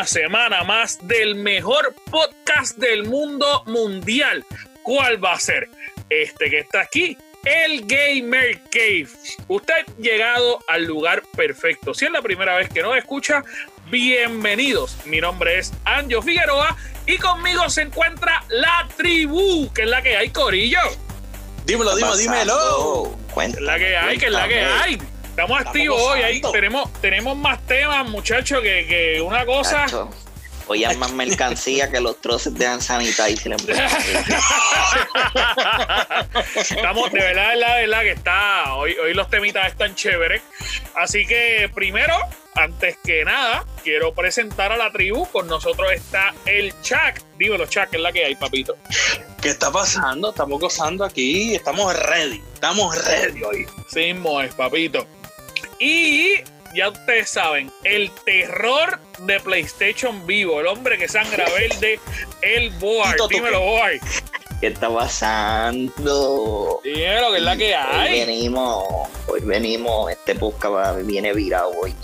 una semana más del mejor podcast del mundo mundial. ¿Cuál va a ser? Este que está aquí, el Gamer Cave. Usted ha llegado al lugar perfecto. Si es la primera vez que nos escucha, bienvenidos. Mi nombre es Anjo Figueroa y conmigo se encuentra la tribu, que es la que hay, Corillo. Dímelo, dímelo, dímelo. Que es la que hay, que es la que hay. Estamos activos hoy, ahí tenemos, tenemos más temas, muchachos, que, que una cosa. Hoy hay más mercancía que los troces de sanitizer. Estamos, de verdad, de verdad, de verdad que está. Hoy, hoy los temitas están chéveres. Así que primero, antes que nada, quiero presentar a la tribu. Con nosotros está el Chuck. Dímelo, Chuck, es la que hay, papito. ¿Qué está pasando? Estamos gozando aquí. Estamos ready. Estamos ready hoy. Sí, es, papito. Y ya ustedes saben, el terror de PlayStation Vivo, el hombre que sangra verde, el Boar. Dímelo, Boar. ¿Qué está pasando? Dímelo, que es la que hay. Hoy venimos, hoy venimos, este podcast viene virado hoy.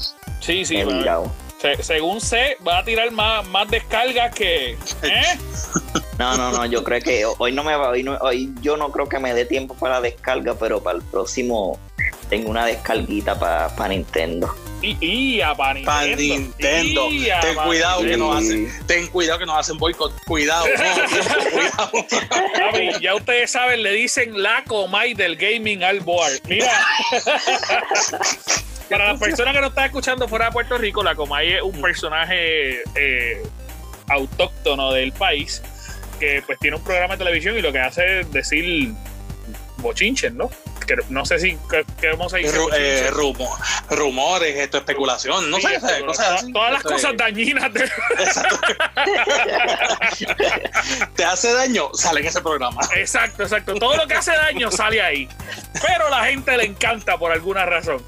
Sí, sí, virado. según sé, va a tirar más, más descargas que. ¿eh? No, no, no, yo creo que hoy no me va, hoy, hoy yo no creo que me dé tiempo para la descarga, pero para el próximo tengo una descarguita para Nintendo. Y, para Nintendo. ten cuidado que nos hacen, ten cuidado que nos hacen boicot. Cuidado, cuidado. ya ustedes saben, le dicen la Comay del gaming al board. Mira. Para las personas que no están escuchando fuera de Puerto Rico, la Comay es un personaje eh, autóctono del país que pues tiene un programa de televisión y lo que hace es decir bochinches, ¿no? No sé si queremos seguir. Eh, rumores, esto, especulación, no sé, Todas las cosas dañinas. Te hace daño, sale en ese programa. Exacto, exacto. Todo lo que hace daño sale ahí. Pero a la gente le encanta por alguna razón.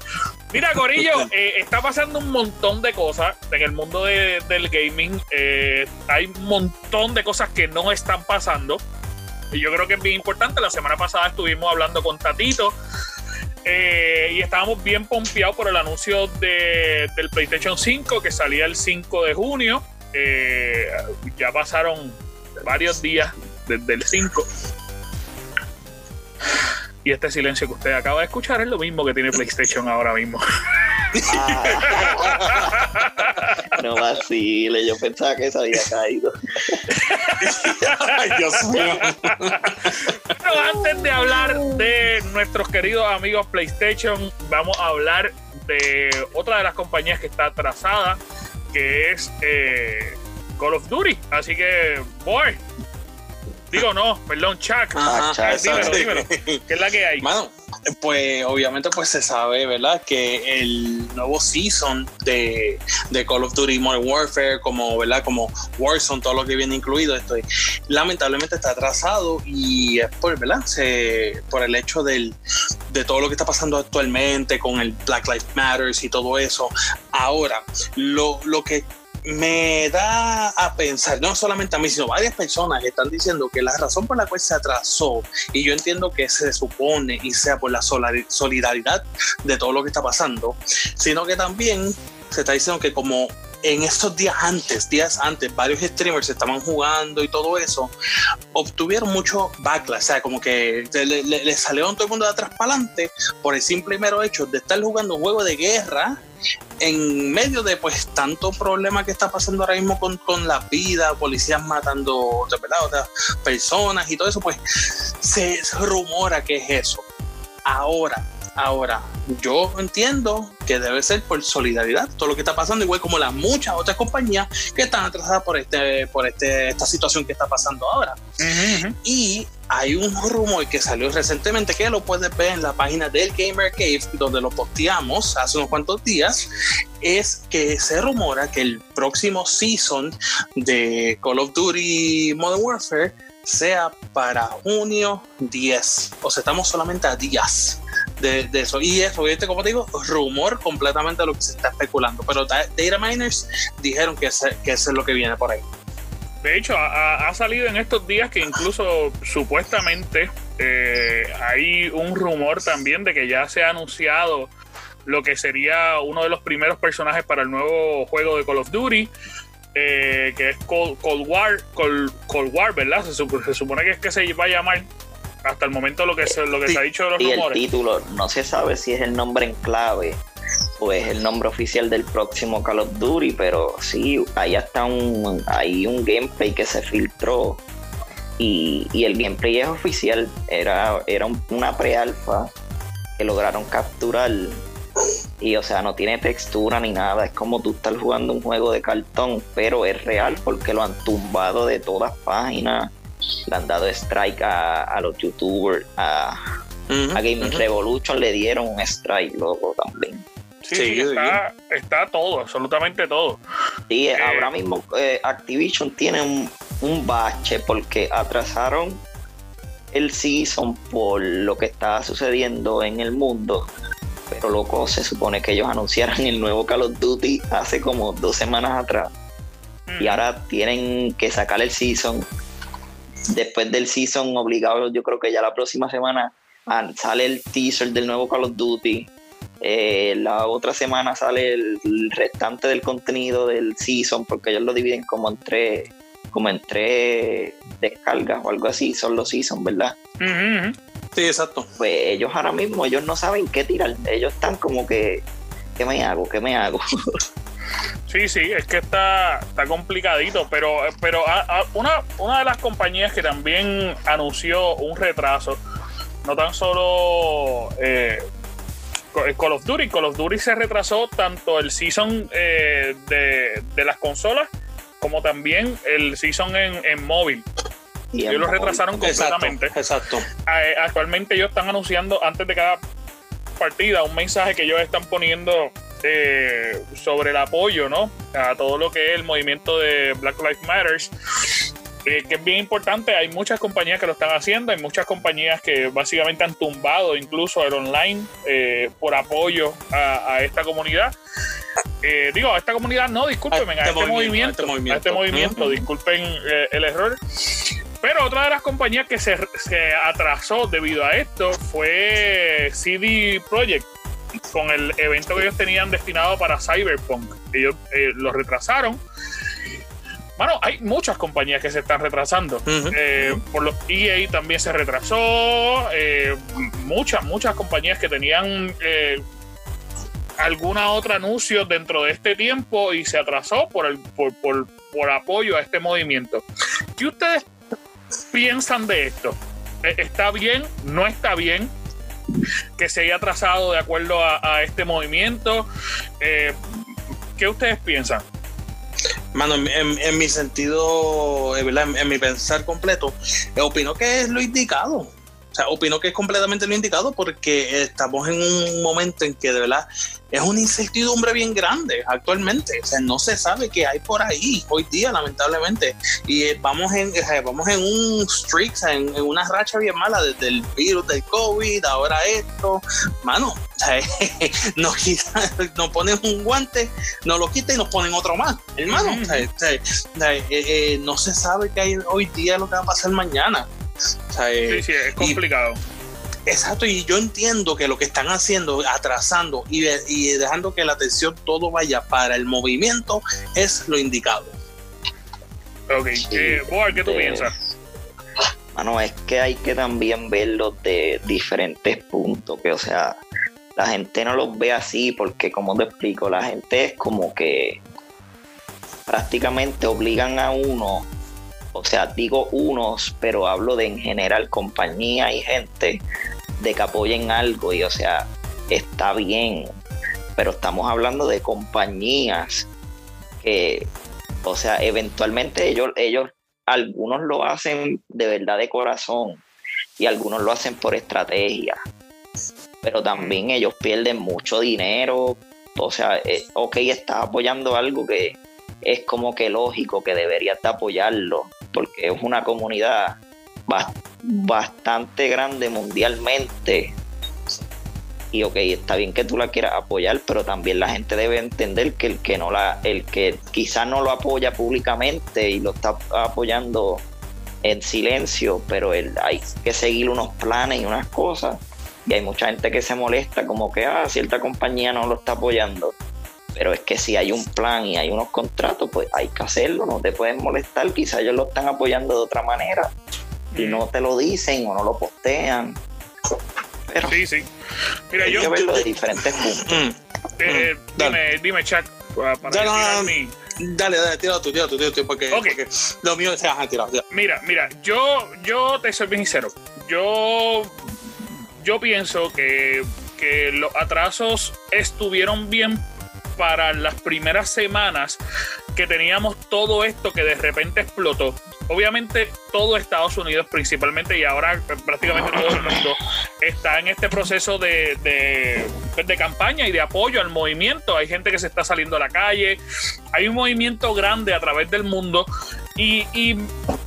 Mira, Corillo, eh, está pasando un montón de cosas en el mundo del gaming. Eh, hay un montón de cosas que no están pasando. Y yo creo que es bien importante. La semana pasada estuvimos hablando con Tatito. Eh, y estábamos bien pompeados por el anuncio de, del PlayStation 5 que salía el 5 de junio. Eh, ya pasaron varios días desde el 5. Y este silencio que usted acaba de escuchar es lo mismo que tiene PlayStation ahora mismo. no vacile, yo pensaba que se había caído. Ay, Dios mío. Pero antes de hablar de nuestros queridos amigos PlayStation, vamos a hablar de otra de las compañías que está atrasada, que es eh, Call of Duty. Así que, boy, Digo, no, perdón, Chuck. Ajá, dímelo, dímelo. ¿Qué es la que hay? Mano, pues obviamente pues se sabe, ¿verdad? Que el nuevo season de, de, Call of Duty Modern Warfare, como, ¿verdad? Como Warzone, todo lo que viene incluido, esto lamentablemente está atrasado y es por, ¿verdad? Se, por el hecho del, de todo lo que está pasando actualmente con el Black Lives Matter y todo eso. Ahora, lo, lo que me da a pensar, no solamente a mí, sino varias personas están diciendo que la razón por la cual se atrasó, y yo entiendo que se supone y sea por la solidaridad de todo lo que está pasando, sino que también se está diciendo que como en estos días antes, días antes, varios streamers estaban jugando y todo eso, obtuvieron mucho backlash, o sea, como que le, le, salieron todo el mundo de atrás para adelante por el simple y mero hecho de estar jugando un juego de guerra en medio de pues tanto problema que está pasando ahora mismo con, con la vida, policías matando ¿verdad? otras personas y todo eso, pues se rumora que es eso. Ahora, Ahora, yo entiendo que debe ser por solidaridad, todo lo que está pasando, igual como las muchas otras compañías que están atrasadas por este, por este, esta situación que está pasando ahora. Y hay un rumor que salió recientemente que lo puedes ver en la página del Gamer Cave, donde lo posteamos hace unos cuantos días, es que se rumora que el próximo season de Call of Duty Modern Warfare sea para junio 10. O sea, estamos solamente a días de, eso. Y eso, como te digo, rumor completamente de lo que se está especulando. Pero data miners dijeron que, que eso es lo que viene por ahí. De hecho, ha, salido en estos días que incluso supuestamente eh, hay un rumor también de que ya se ha anunciado lo que sería uno de los primeros personajes para el nuevo juego de Call of Duty. Eh, que es Cold, War, Cold, War, ¿verdad? Se, supone que es que se va a llamar hasta el momento lo que se, lo que se ha dicho de los y el título no se sabe si es el nombre en clave o es el nombre oficial del próximo Call of Duty, pero sí, ahí está un, hay un gameplay que se filtró y, el gameplay es oficial, era, era una pre-alfa que lograron capturar y o sea, no tiene textura ni nada, es como tú estás jugando un juego de cartón, pero es real porque lo han tumbado de todas páginas, le han dado strike a, los youtubers, a, Gaming Revolution le dieron un strike luego también. Sí, está, está, todo, absolutamente todo. Sí, eh, ahora mismo eh, Activision tiene un, un bache porque atrasaron el season por lo que está sucediendo en el mundo pero loco, se supone que ellos anunciaron el nuevo Call of Duty hace como dos semanas atrás. Y mm. ahora tienen que sacar el season. Después del season obligado, yo creo que ya la próxima semana ah, sale el teaser del nuevo Call of Duty. Eh, la otra semana sale el, restante del contenido del season, porque ellos lo dividen como en tres, como en tres descargas o algo así, son los seasons, ¿verdad? Sí, exacto. Pues ellos ahora mismo, ellos no saben qué tirar. Ellos están como que, ¿qué me hago? ¿Qué me hago? Sí, sí, es que está, está complicadito, pero, pero una, una de las compañías que también anunció un retraso, no tan solo eh, Call of Duty, Call of Duty se retrasó tanto el season eh, de, las consolas como también el season en, en móvil. Ellos lo retrasaron completamente. Exacto. Eh, actualmente ellos están anunciando antes de cada partida un mensaje que ellos están poniendo eh, sobre el apoyo, ¿no? A todo lo que es el movimiento de Black Lives Matters. Eh, que es bien importante, hay muchas compañías que lo están haciendo, hay muchas compañías que básicamente han tumbado incluso el online por apoyo a, esta comunidad. digo, a esta comunidad no, discúlpenme, a, este, movimiento, a este movimiento, disculpen el error. Pero otra de las compañías que se, atrasó debido a esto fue CD Projekt con el evento que ellos tenían destinado para Cyberpunk. Ellos eh, lo retrasaron. Bueno, hay muchas compañías que se están retrasando. Eh, por los EA también se retrasó. Eh, muchas, muchas compañías que tenían alguna otra anuncio dentro de este tiempo y se atrasó por, el, por, por, por apoyo a este movimiento. ¿Qué ustedes piensan de esto? Eh, ¿Está bien? ¿No está bien? Que se haya trazado de acuerdo a, este movimiento. Eh, ¿Qué ustedes piensan? Mano, en, mi sentido, eh, en, en, mi pensar completo, opino que es lo indicado. O sea, opino que es completamente lo indicado porque estamos en un momento en que de verdad es una incertidumbre bien grande actualmente. O sea, no se sabe qué hay por ahí hoy día, lamentablemente. Y eh, vamos en, vamos en un streak, en, una racha bien mala desde el virus del COVID, ahora esto. Mano, nos, quita, nos ponen un guante, nos lo quita y nos ponen otro más. Hermano, eh, eh, no se sabe qué hay hoy día, lo que va a pasar mañana. Eh, sí, sí, es complicado. exacto, y yo entiendo que lo que están haciendo, atrasando y, dejando que la atención todo vaya para el movimiento, es lo indicado. Ok, eh, ¿qué tú piensas? Bueno, es que hay que también verlo de diferentes puntos, que o sea, la gente no los ve así porque, como te explico, la gente es como que prácticamente obligan a uno o sea, digo unos, pero hablo de en general compañía y gente de que apoyen algo y o sea, está bien, pero estamos hablando de compañías que, o sea, eventualmente ellos, ellos, algunos lo hacen de verdad de corazón y algunos lo hacen por estrategia, pero también ellos pierden mucho dinero, o sea, eh, ok, estás apoyando algo que es como que lógico que deberías de apoyarlo, porque es una comunidad bastante grande mundialmente. Y ok, está bien que tú la quieras apoyar, pero también la gente debe entender que el que no la, el que quizás no lo apoya públicamente y lo está apoyando en silencio, pero hay que seguir unos planes y unas cosas, Y hay mucha gente que se molesta como que, ah, cierta compañía no lo está apoyando. Pero es que si hay un plan y hay unos contratos, pues hay que hacerlo, no te pueden molestar, quizás ellos lo están apoyando de otra manera y no te lo dicen o no lo postean. Pero sí, sí. Mira, hay yo, que verlo de diferentes puntos. Mm. eh, Mm, dime, dime, Chuck, para no, mi- Dale, dale, tira tú, tira tú, tira tú, porque, Ok. porque lo mío es ajá, tira, tira. Mira, mira, yo, yo te soy bien sincero. Yo, yo pienso que, que los atrasos estuvieron bien para las primeras semanas que teníamos todo esto que de repente explotó. Obviamente todo Estados Unidos principalmente y ahora prácticamente todo el mundo está en este proceso de, de, pues, de campaña y de apoyo al movimiento. Hay gente que se está saliendo a la calle, hay un movimiento grande a través del mundo y, y,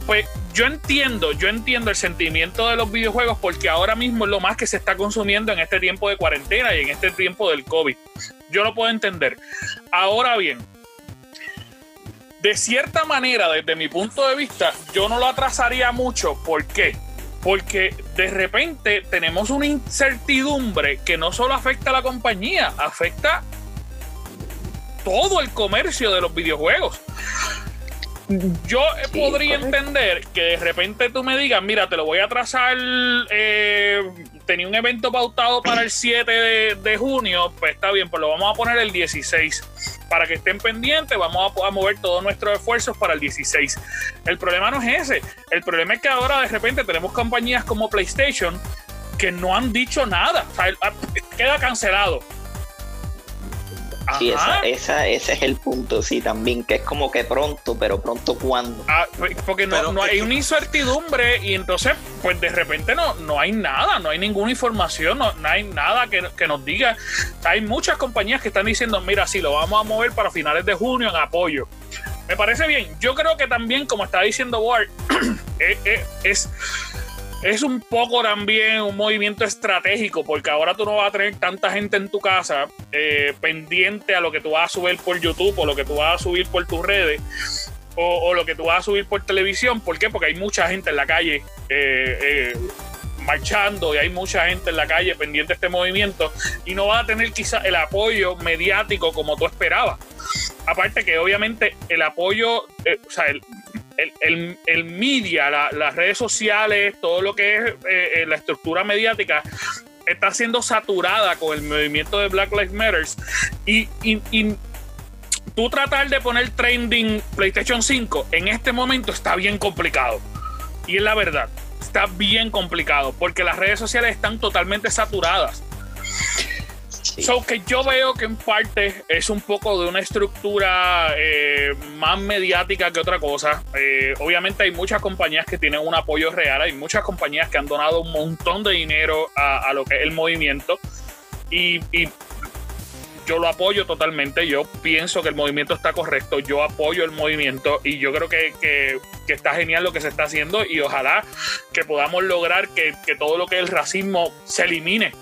pues yo entiendo, yo entiendo el sentimiento de los videojuegos porque ahora mismo es lo más que se está consumiendo en este tiempo de cuarentena y en este tiempo del COVID. Yo lo puedo entender. Ahora bien, de cierta manera, desde mi punto de vista, yo no lo atrasaría mucho. ¿Por qué? Porque de repente tenemos una incertidumbre que no solo afecta a la compañía, afecta todo el comercio de los videojuegos. Yo Sí, podría correcto. entender que de repente tú me digas, mira, te lo voy a trazar, eh, tenía un evento pautado para el 7 de, de junio, pues está bien, pues lo vamos a poner el 16. Para que estén pendientes, vamos a, a mover todos nuestros esfuerzos para el 16. El problema no es ese, el problema es que ahora de repente tenemos compañías como PlayStation que no han dicho nada, o sea, ah, queda cancelado. Sí, esa, ese es el punto, sí, también, que es como que pronto, pero pronto cuándo. Ah, porque no, Pero no hay una incertidumbre y entonces, pues de repente no, no hay nada, no hay ninguna información, no, no hay nada que, que nos diga. Hay muchas compañías que están diciendo, mira, sí, lo vamos a mover para finales de junio en apoyo. Me parece bien. Yo creo que también, como está diciendo Ward, eh, eh, es, es un poco también un movimiento estratégico, porque ahora tú no vas a tener tanta gente en tu casa eh, pendiente a lo que tú vas a subir por YouTube o lo que tú vas a subir por tus redes o, lo que tú vas a subir por televisión. ¿Por qué? Porque hay mucha gente en la calle eh, eh, marchando y hay mucha gente en la calle pendiente de este movimiento y no va a tener quizá el apoyo mediático como tú esperabas. Aparte que obviamente el apoyo, o sea, el, el, el- el media, la- las redes sociales, todo lo que es eh, eh, la estructura mediática está siendo saturada con el movimiento de Black Lives Matter y, y- y tú tratar de poner trending PlayStation 5 en este momento está bien complicado. Y es la verdad, está bien complicado porque las redes sociales están totalmente saturadas. Sí. So que yo veo que en parte es un poco de una estructura eh, más mediática que otra cosa. Eh, obviamente hay muchas compañías que tienen un apoyo real, hay muchas compañías que han donado un montón de dinero a, a lo que es el movimiento y, y yo lo apoyo totalmente. Yo pienso que el movimiento está correcto, yo apoyo el movimiento y yo creo que, que- que está genial lo que se está haciendo y ojalá que podamos lograr que, que todo lo que es el racismo se elimine.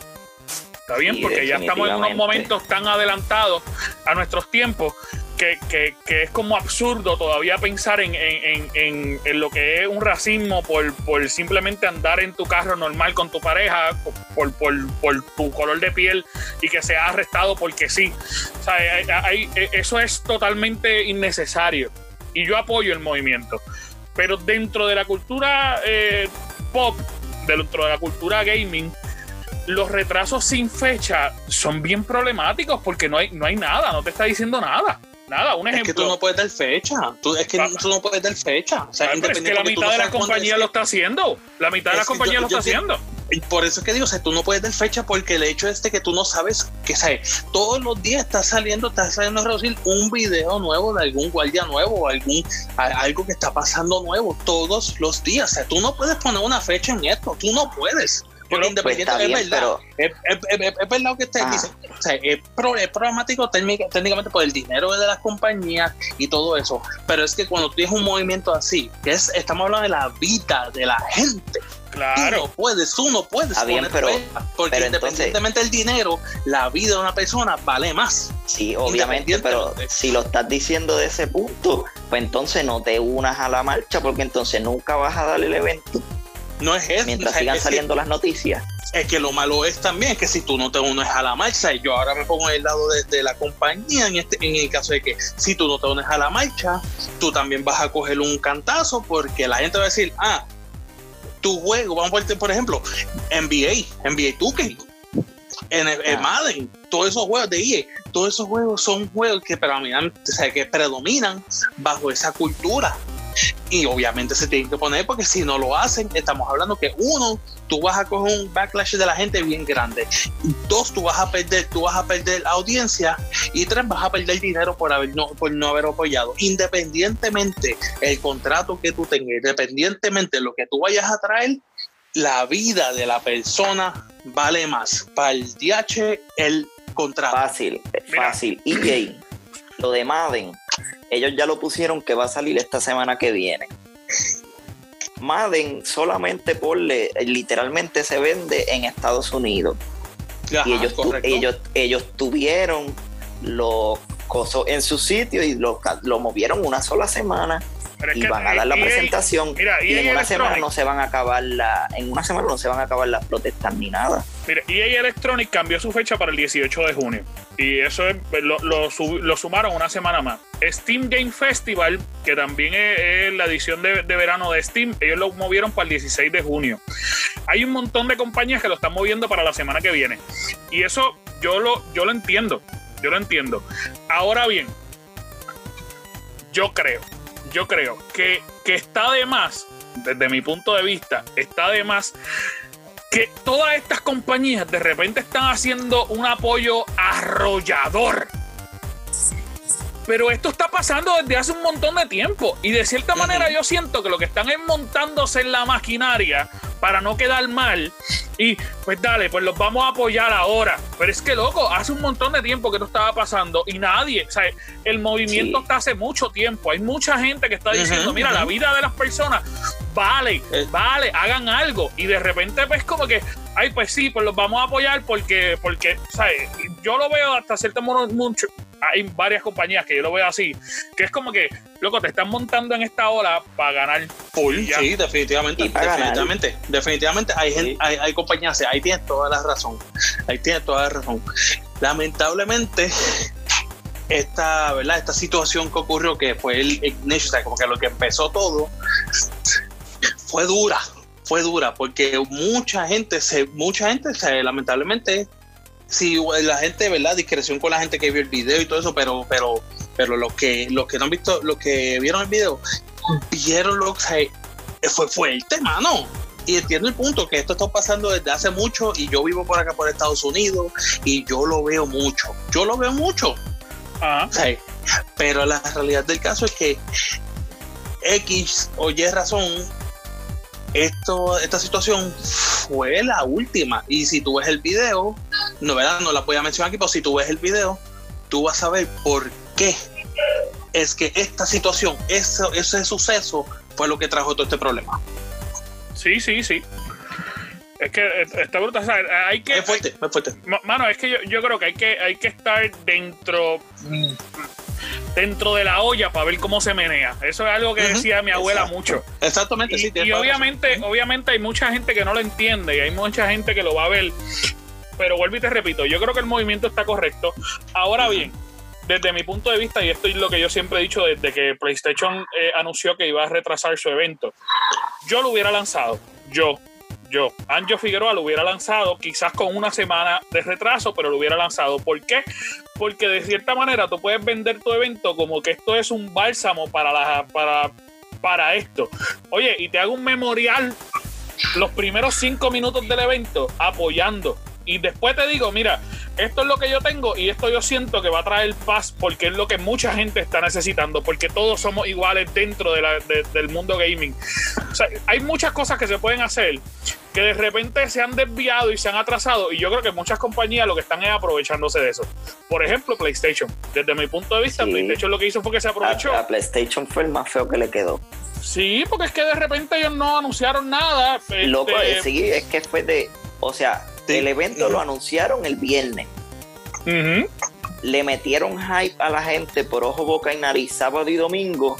Está bien, Sí, porque ya estamos en unos momentos tan adelantados a nuestros tiempos que, que- que es como absurdo todavía pensar en, en- en- en- lo que es un racismo por, por simplemente andar en tu carro normal con tu pareja, por, por- por tu color de piel y que sea arrestado porque sí. O sea, hay- hay- eso es totalmente innecesario y yo apoyo el movimiento. Pero dentro de la cultura eh, pop, dentro de la cultura gaming, los retrasos sin fecha son bien problemáticos porque no hay, no hay nada, no te está diciendo nada. Nada, un Es ejemplo. que tú no puedes dar fecha. Tú, es que Pa- tú no puedes dar fecha. O sea, Ah, pero es que la mitad no de la compañía es lo está haciendo. La mitad de la Es compañía yo- lo yo está entiendo. haciendo. Por eso es que digo, o sea, tú no puedes dar fecha porque el hecho es de que tú no sabes que ¿sabes? todos los días está saliendo, está saliendo a reducir un video nuevo de algún guardia nuevo o algún a- algo que está pasando nuevo todos los días. O sea, tú no puedes poner una fecha en esto, tú no puedes. Porque Pues es verdad, pero es, es- es- es verdad lo que usted Ah. dice. O sea, es, pro- es problemático técnica- técnicamente por el dinero de las compañías y todo eso. Pero es que cuando tú tienes un movimiento así, que es, estamos hablando de la vida de la gente, tú no Claro. puedes, tú no puedes Está bien, pero- porque pero entonces- independientemente del dinero, la vida de una persona vale más. sí, obviamente, pero si lo estás diciendo de ese punto, pues entonces no te unas a la marcha porque entonces nunca vas a dar el evento No es eso. mientras sigan es que- saliendo las noticias. es que lo malo es también que si tú no te unes a la marcha, yo ahora me pongo en el lado de, la compañía en, este, en el caso de que si tú no te unes a la marcha, tú también vas a coger un cantazo porque la gente va a decir, ah, tu juego, vamos a ver, por ejemplo, NBA, NBA 2K, en, el, Madden, todos esos juegos de EA, todos esos juegos son juegos que predominan, o sea, que predominan bajo esa cultura y obviamente se tienen que poner porque si no lo hacen, estamos hablando que uno, tú vas a coger un backlash de la gente bien grande. Dos, tú vas a perder, tú vas a perder audiencia. Y tres, vas a perder dinero por, haber, no, por no haber apoyado. Independientemente el contrato que tú tengas, independientemente de lo que tú vayas a traer, la vida de la persona vale más. Para el DH, el contrato. Fácil, fácil. EA, lo de Madden ellos ya lo pusieron que va a salir esta semana que viene. Madden solamente por literalmente se vende en Estados Unidos. y ellos, ellos, ellos tuvieron los cosas en su sitio y lo, lo movieron una sola semana y van a dar la presentación y, en una semana no se van a acabar la en una semana no se van a acabar las protestas ni nada mira EA Electronic cambió su fecha para el 18 de junio. Y eso lo, lo, sumaron una semana más. Steam Game Festival que también es, la edición de, de, verano de Steam ellos lo movieron para el 16 de junio. Hay un montón de compañías que lo están moviendo para la semana que viene. Y eso yo lo yo lo entiendo yo lo entiendo. Ahora bien yo creo yo creo que, está de más, desde mi punto de vista, está de más que todas estas compañías de repente están haciendo un apoyo arrollador. Pero esto está pasando desde hace un montón de tiempo. Y de cierta manera yo siento que lo que están es montándose en la maquinaria para no quedar mal. Y pues dale, pues los vamos a apoyar ahora. Pero es que, loco, hace un montón de tiempo que esto estaba pasando y nadie, o sea, el movimiento está hace mucho tiempo. Hay mucha gente que está diciendo, mira, la vida de las personas vale, eh. vale, hagan algo. Y de repente, pues como que, ay, pues sí, pues los vamos a apoyar porque, porque, ¿sabes? Yo lo veo hasta cierto modo mucho, hay varias compañías que yo lo veo así, que es como que, loco, te están montando en esta ola para ganar full. Sí, definitivamente, definitivamente, definitivamente hay, gente, hay, hay compañías, ahí tienes toda la razón, ahí tienes toda la razón. Lamentablemente, esta, ¿verdad? esta situación que ocurrió, que fue el Ignition, como que lo que empezó todo, fue dura, fue dura, porque mucha gente, se, mucha gente, se, lamentablemente, sí, la gente, ¿verdad? Discreción con la gente que vio el video y todo eso, pero, pero, pero los que, los que no han visto, los que vieron el video, vieron lo que fue fuerte, mano. Y entiendo el punto que esto está pasando desde hace mucho y yo vivo por acá por Estados Unidos y yo lo veo mucho. Yo lo veo mucho. pero la realidad del caso es que X o Y razón esto, esta situación fue la última. Y si tú ves el video, no, ¿verdad? no la voy a mencionar aquí, pero si tú ves el video, tú vas a ver por qué es que esta situación, eso, ese suceso, fue lo que trajo todo este problema. Sí, sí, sí. Es que está brutal. hay que, es fuerte, es fuerte. Mano, es que yo, yo, creo que hay que hay que estar dentro dentro de la olla para ver cómo se menea. Eso es algo que decía mi abuela mucho. Exactamente, y, Y obviamente, obviamente hay mucha gente que no lo entiende y hay mucha gente que lo va a ver. Pero vuelvo y te repito, yo creo que el movimiento está correcto. Ahora bien, desde mi punto de vista, y esto es lo que yo siempre he dicho desde que PlayStation eh, anunció que iba a retrasar su evento, yo lo hubiera lanzado, yo, yo, Anjo Figueroa lo hubiera lanzado quizás con una semana de retraso, pero lo hubiera lanzado. ¿Por qué? Porque de cierta manera tú puedes vender tu evento como que esto es un bálsamo para, para, para esto. Oye, y te hago un memorial los primeros cinco minutos del evento apoyando. Y después te digo, mira, esto es lo que yo tengo y esto yo siento que va a traer paz porque es lo que mucha gente está necesitando, porque todos somos iguales dentro del mundo gaming. O sea, hay muchas cosas que se pueden hacer que de repente se han desviado y se han atrasado y yo creo que muchas compañías lo que están es aprovechándose de eso. Por ejemplo, PlayStation. Desde mi punto de vista, PlayStation lo que hizo fue que se aprovechó. A, PlayStation fue el más feo que le quedó. Sí, porque es que de repente ellos no anunciaron nada. Loco, este, sí, es que fue de, o sea, el evento lo anunciaron el viernes. Le metieron hype a la gente por ojo, boca y nariz sábado y domingo.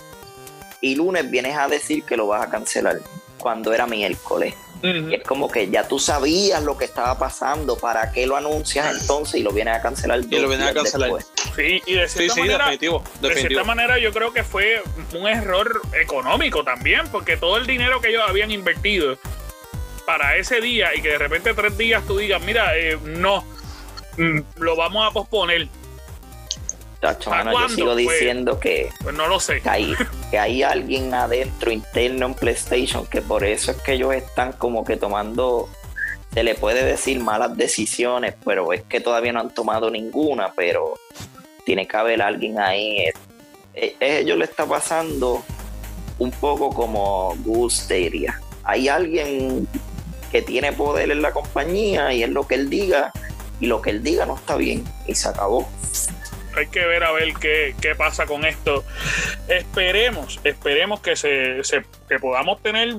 Y lunes vienes a decir que lo vas a cancelar cuando era miércoles. Y es como que ya tú sabías lo que estaba pasando, ¿para qué lo anuncias entonces y lo vienes a cancelar? Y lo vienes a cancelar. Sí, y de cierta, sí, manera, definitivo, de cierta manera yo creo que fue un error económico también, porque todo el dinero que ellos habían invertido para ese día y que de repente tres días tú digas, mira, eh, no, mm, lo vamos a posponer. Tacho, mano, yo sigo Pues- diciendo que, Pues no lo sé. que hay, que hay alguien adentro interno en PlayStation que por eso es que ellos están como que tomando, se le puede decir malas decisiones, pero es que todavía no han tomado ninguna, pero tiene que haber alguien ahí. Ellos le está pasando un poco como Stadia. Hay alguien que tiene poder en la compañía y es lo que él diga y lo que él diga no está bien y se acabó. Hay que ver a ver qué, qué pasa con esto. Esperemos, esperemos que se, se- que podamos tener,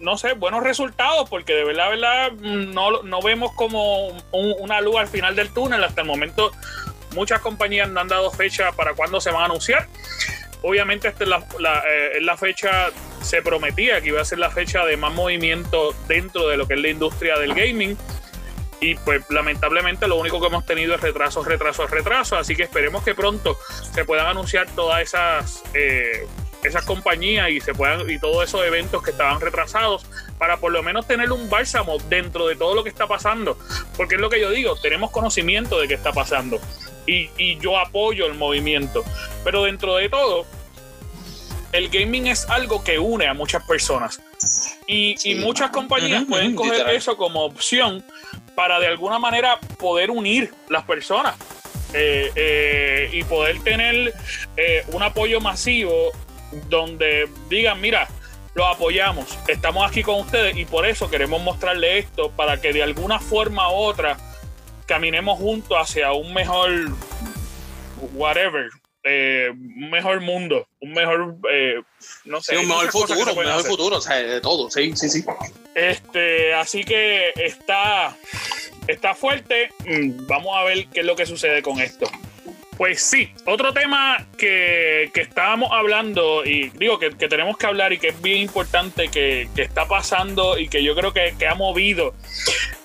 no sé, buenos resultados, porque de verdad, verdad, no, no vemos como un- una luz al final del túnel. Hasta el momento, muchas compañías no han dado fecha para cuándo se van a anunciar. Obviamente, esta es la, la, eh, es la fecha, se prometía que iba a ser la fecha de más movimiento dentro de lo que es la industria del gaming. Y pues lamentablemente lo único que hemos tenido es retrasos, retrasos, retrasos. Así que esperemos que pronto se puedan anunciar todas esas, eh, esas compañías y se puedan y todos esos eventos que estaban retrasados para por lo menos tener un bálsamo dentro de todo lo que está pasando. Porque es lo que yo digo, tenemos conocimiento de qué está pasando. Y, y yo apoyo el movimiento. Pero dentro de todo, el gaming es algo que une a muchas personas. Y, Sí. y muchas compañías pueden coger literal. eso como opción para de alguna manera poder unir las personas eh, eh, y poder tener eh, un apoyo masivo donde digan, mira, lo apoyamos, estamos aquí con ustedes y por eso queremos mostrarle esto para que de alguna forma u otra caminemos juntos hacia un mejor whatever, eh, un mejor mundo, un mejor, eh, no sé, Sí, un mejor futuro, un mejor hacer. futuro, o sea, de todo, sí, sí, sí. Este, así que está, está fuerte. Mm, Vamos a ver qué es lo que sucede con esto. Pues sí, otro tema que, que estábamos hablando y digo que, que tenemos que hablar y que es bien importante que, que está pasando y que yo creo que, ha movido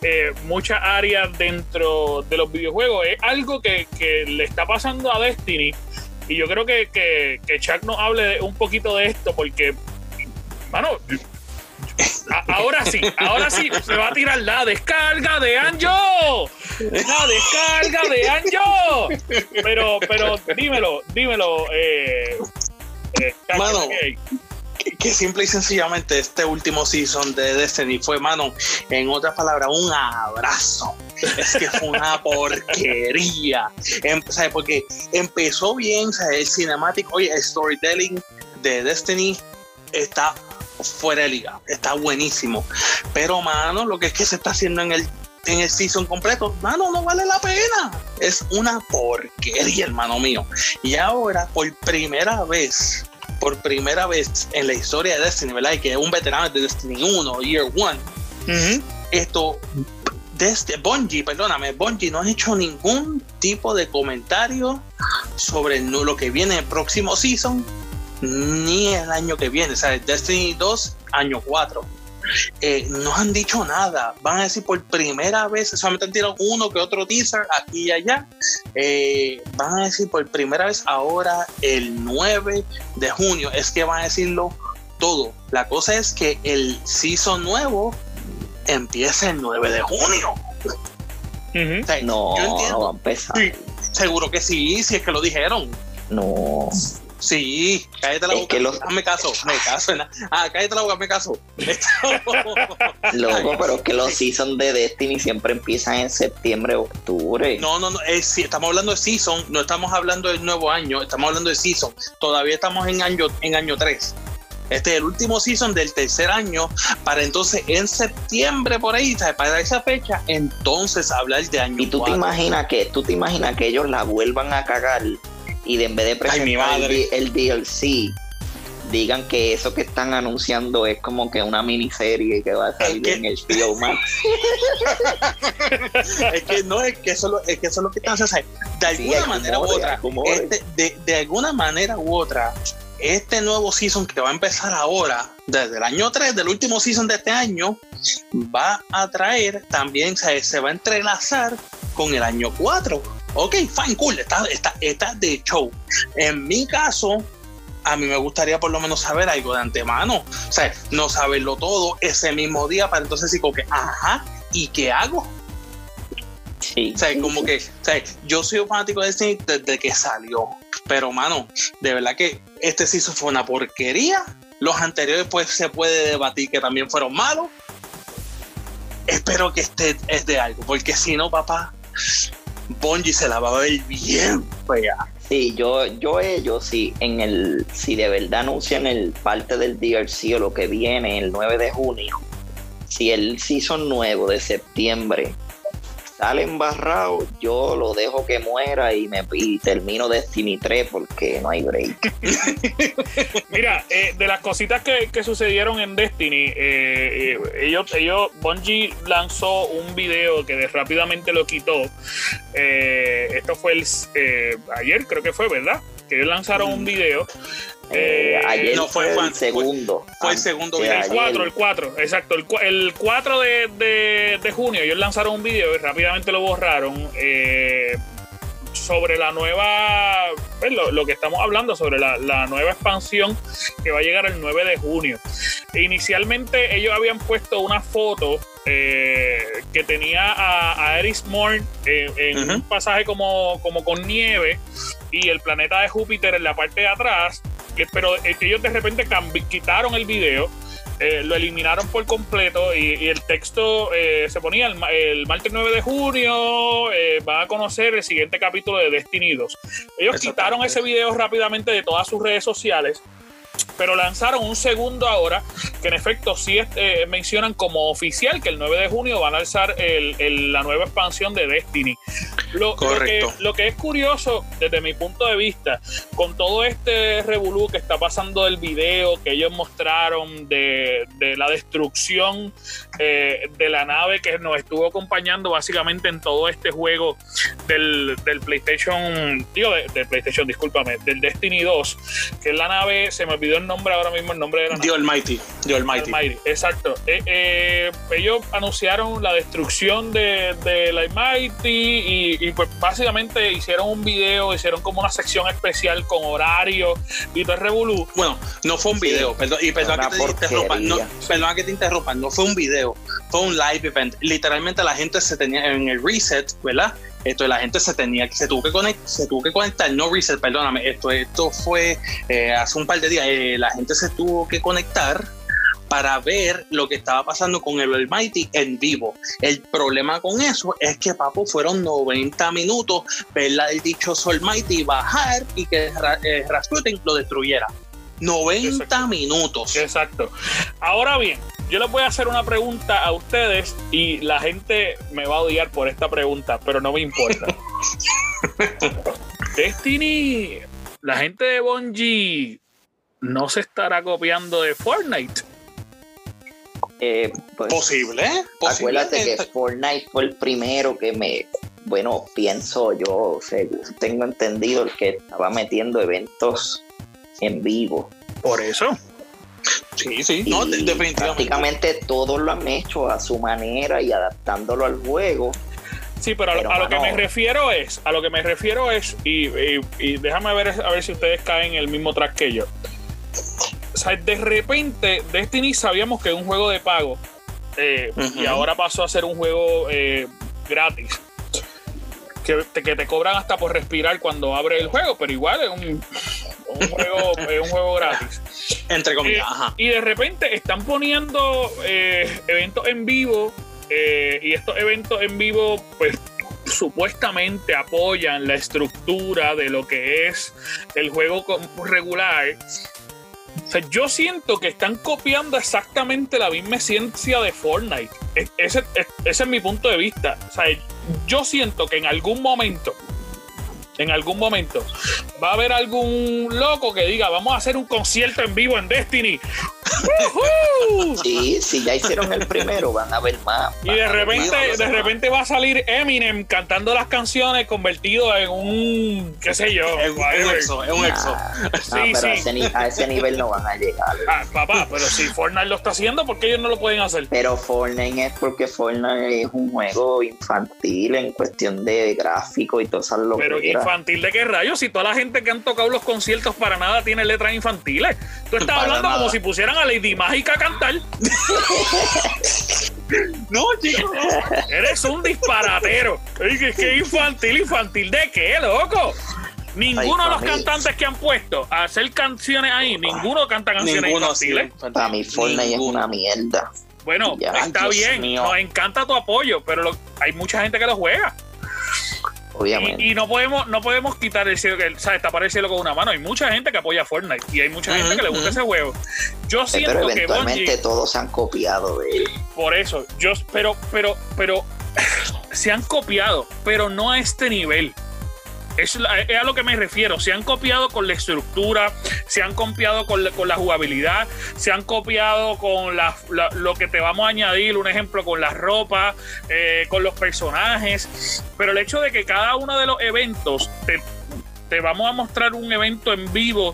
eh, muchas áreas dentro de los videojuegos es algo que, le está pasando a Destiny. Y yo creo que, que, Chuck nos hable un poquito de esto porque, mano, ahora sí, ahora sí, se va a tirar la descarga de Anjo. La descarga de Anjo. Pero, pero dímelo, dímelo. Eh, eh, Mano. Que, que simple y sencillamente este último season de Destiny fue, mano, en otras palabras, un abrazo. Es que fue una porquería. Em- ¿sabes? Porque empezó bien, el cinematic, oye, el storytelling de Destiny está fuera de liga, está buenísimo. Pero, mano, lo que es que se está haciendo en el en el season completo, mano, no vale la pena. Es una porquería, hermano mío. Y ahora, por primera vez, por primera vez en la historia de Destiny, ¿verdad? Y que es un veterano de Destiny 1, Year 1, esto, desde Bungie, perdóname, Bungie no ha hecho ningún tipo de comentario sobre lo que viene el próximo season, ni el año que viene, o sea, Destiny 2, año 4. Eh, no han dicho nada, van a decir por primera vez, solamente han tirado uno que otro teaser aquí y allá, eh, van a decir por primera vez ahora el 9 de junio, es que van a decirlo todo. La cosa es que el season nuevo empieza el 9 de junio. Ujú. O sea, No, no va a empezar. Sí, seguro que sí, si es que lo dijeron. No. Sí, cállate la Es boca. que los- Hazme caso, me caso. Ah, cállate la boca, me caso. Loco, pero es que los seasons de Destiny siempre empiezan en septiembre, octubre. No, no, no, es, estamos hablando de season, no estamos hablando del nuevo año, estamos hablando de season. Todavía estamos en año, en año 3. Este es el último season del tercer año, para entonces en septiembre por ahí, para esa fecha, entonces hablar de año Y tú te 4. imaginas que, tú te imaginas que ellos la vuelvan a cagar y de en vez de Ay, presentar el, el DLC, digan que eso que están anunciando es como que una miniserie que va a salir que- en HBO Max. es que no es que eso, es que eso es lo que están haciendo. De alguna manera u otra, este, de, de alguna manera u otra, este nuevo season que va a empezar ahora, desde el año 3, del último season de este año, va a traer también, se, se va a entrelazar con el año 4. Ok, fine, cool, está, está, está de show. En mi caso, a mí me gustaría por lo menos saber algo de antemano. O sea, no saberlo todo ese mismo día para entonces decir, que, ajá, ¿y qué hago? Sí. O sea, como que, o sea, yo soy un fanático de Destiny desde que salió. Pero, mano, de verdad que este sí fue una porquería. Los anteriores, pues, se puede debatir que también fueron malos. Espero que este es de algo, porque si no, papá, Bungie se la va a ver bien fea. Sí, yo, yo ellos, sí, en el, si de verdad anuncian el parte del DLC o lo que viene el 9 de junio, si el season nuevo de septiembre sale embarrado, yo lo dejo que muera y me y termino Destiny 3 porque no hay break. Mira, eh, de las cositas que, que, sucedieron en Destiny, eh, eh, ellos, ellos, Bungie lanzó un video que de, rápidamente lo quitó. esto fue el, ayer, creo que fue, ¿verdad? Que ellos lanzaron un video eh, ayer no, fue, el segundo. Fue el segundo video. El 4, el 4, exacto. El, el 4 de, de, de, junio ellos lanzaron un video y rápidamente lo borraron. Eh, sobre la nueva, pues, lo, lo, que estamos hablando, sobre la, la, nueva expansión que va a llegar el 9 de junio. Inicialmente ellos habían puesto una foto eh, que tenía a, a Eris Morn en, en uh -huh. un pasaje como, como con nieve y el planeta de Júpiter en la parte de atrás pero ellos de repente quitaron el video, eh, lo eliminaron por completo y, y el texto eh, se ponía el, el, martes 9 de junio, eh, van a conocer el siguiente capítulo de Destiny 2. Ellos quitaron ese video rápidamente de todas sus redes sociales pero lanzaron un segundo ahora que en efecto sí eh, mencionan como oficial que el 9 de junio van a lanzar el, el, la nueva expansión de Destiny. Lo, Correcto. Lo que, lo que, es curioso desde mi punto de vista, con todo este revolú que está pasando del video que ellos mostraron de, de la destrucción eh, de la nave que nos estuvo acompañando básicamente en todo este juego del, del PlayStation, digo, de, del PlayStation, discúlpame, del Destiny 2, que es la nave, se me olvidó el nombre ahora mismo, el nombre nave. The Almighty. The Almighty. Almighty exacto. Eh, eh, ellos anunciaron la destrucción de, de la Almighty y, y, pues básicamente hicieron un video, hicieron como una sección especial con horario y todo el revolú. Bueno, no fue un video, sí. perdón, y perdón que te interrumpa, no, perdón que te interrumpa, no fue un video, fue un live event. Literalmente la gente se tenía en el reset, ¿verdad? Esto la gente se tenía se tuvo que conectar, se tuvo que conectar, no reset, perdóname, esto, esto fue eh, hace un par de días, eh, la gente se tuvo que conectar para ver lo que estaba pasando con el Almighty en vivo. El problema con eso es que, papo, fueron 90 minutos verla del dichoso Almighty bajar y que eh, Rasputin lo destruyera. 90 Exacto. minutos. Exacto. Ahora bien, yo les voy a hacer una pregunta a ustedes y la gente me va a odiar por esta pregunta, pero no me importa. Destiny, la gente de Bungie no se estará copiando de Fortnite. Eh, pues, posible, posible. Acuérdate que Fortnite fue el primero que me, bueno, pienso yo, o sea, tengo entendido el que estaba metiendo eventos en vivo. Por eso. Sí, sí, y no, definitivamente. Prácticamente todos lo han hecho a su manera y adaptándolo al juego. Sí, pero, pero a, lo, a, lo que me refiero es, a lo que me refiero es, y, y, y, déjame ver a ver si ustedes caen en el mismo track que yo. O sea, de repente, Destiny sabíamos que es un juego de pago. Eh, uh -huh. Y ahora pasó a ser un juego eh, gratis. Que te, que te, cobran hasta por respirar cuando abre el juego, pero igual es un, un juego, es un juego gratis. Entre comillas, eh, ajá. Y de repente están poniendo eh, eventos en vivo eh, y estos eventos en vivo, pues supuestamente apoyan la estructura de lo que es el juego regular. O sea, yo siento que están copiando exactamente la misma esencia de Fortnite. Ese, ese es mi punto de vista. O sea, yo siento que en algún momento en algún momento. Va a haber algún loco que diga vamos a hacer un concierto en vivo en Destiny Sí, si ya hicieron el primero, van a ver más. Y de repente, más. de repente va a salir Eminem cantando las canciones convertido en un, qué sé yo, Es un exo, es un Nah, exo. no, Sí, pero sí. A, ese, a ese nivel no van a llegar. Ah, papá, pero si Fortnite lo está haciendo, ¿por qué ellos no lo pueden hacer? Pero Fortnite es porque Fortnite es un juego infantil en cuestión de gráfico y todas esas Pero locuras. infantil de qué rayos, si toda la gente que han tocado los conciertos para nada tiene letras infantiles. Tú estás Para hablando nada. como si pusieran a Lady Mágica a cantar. No, chicos. Eres un disparatero. Ay, que- que infantil, infantil de qué, loco. Ninguno Ay, de los mí. cantantes que han puesto a hacer canciones ahí, ninguno canta canciones Ninguno infantiles. Para mí Fortnite Ninguno. es una mierda. Bueno, Ya, está Dios bien, mío. nos encanta tu apoyo, pero lo- hay mucha gente que lo juega. Obviamente. Y, y no podemos no podemos quitar el cielo, que, ¿sabes? tapar el cielo con una mano. Hay mucha gente que apoya Fortnite y hay mucha gente que le gusta ese juego. Yo siento pero que eventualmente Bungie, todos se han copiado de él. por eso, yo, pero, pero, pero, se han copiado, pero no a este nivel. Es, es a lo que me refiero. Se han copiado con la estructura, se han copiado con la, con la jugabilidad, se han copiado con la- lo que te vamos a añadir, un ejemplo, con la ropa, eh, con los personajes. Pero el hecho de que cada uno de los eventos te, te vamos a mostrar un evento en vivo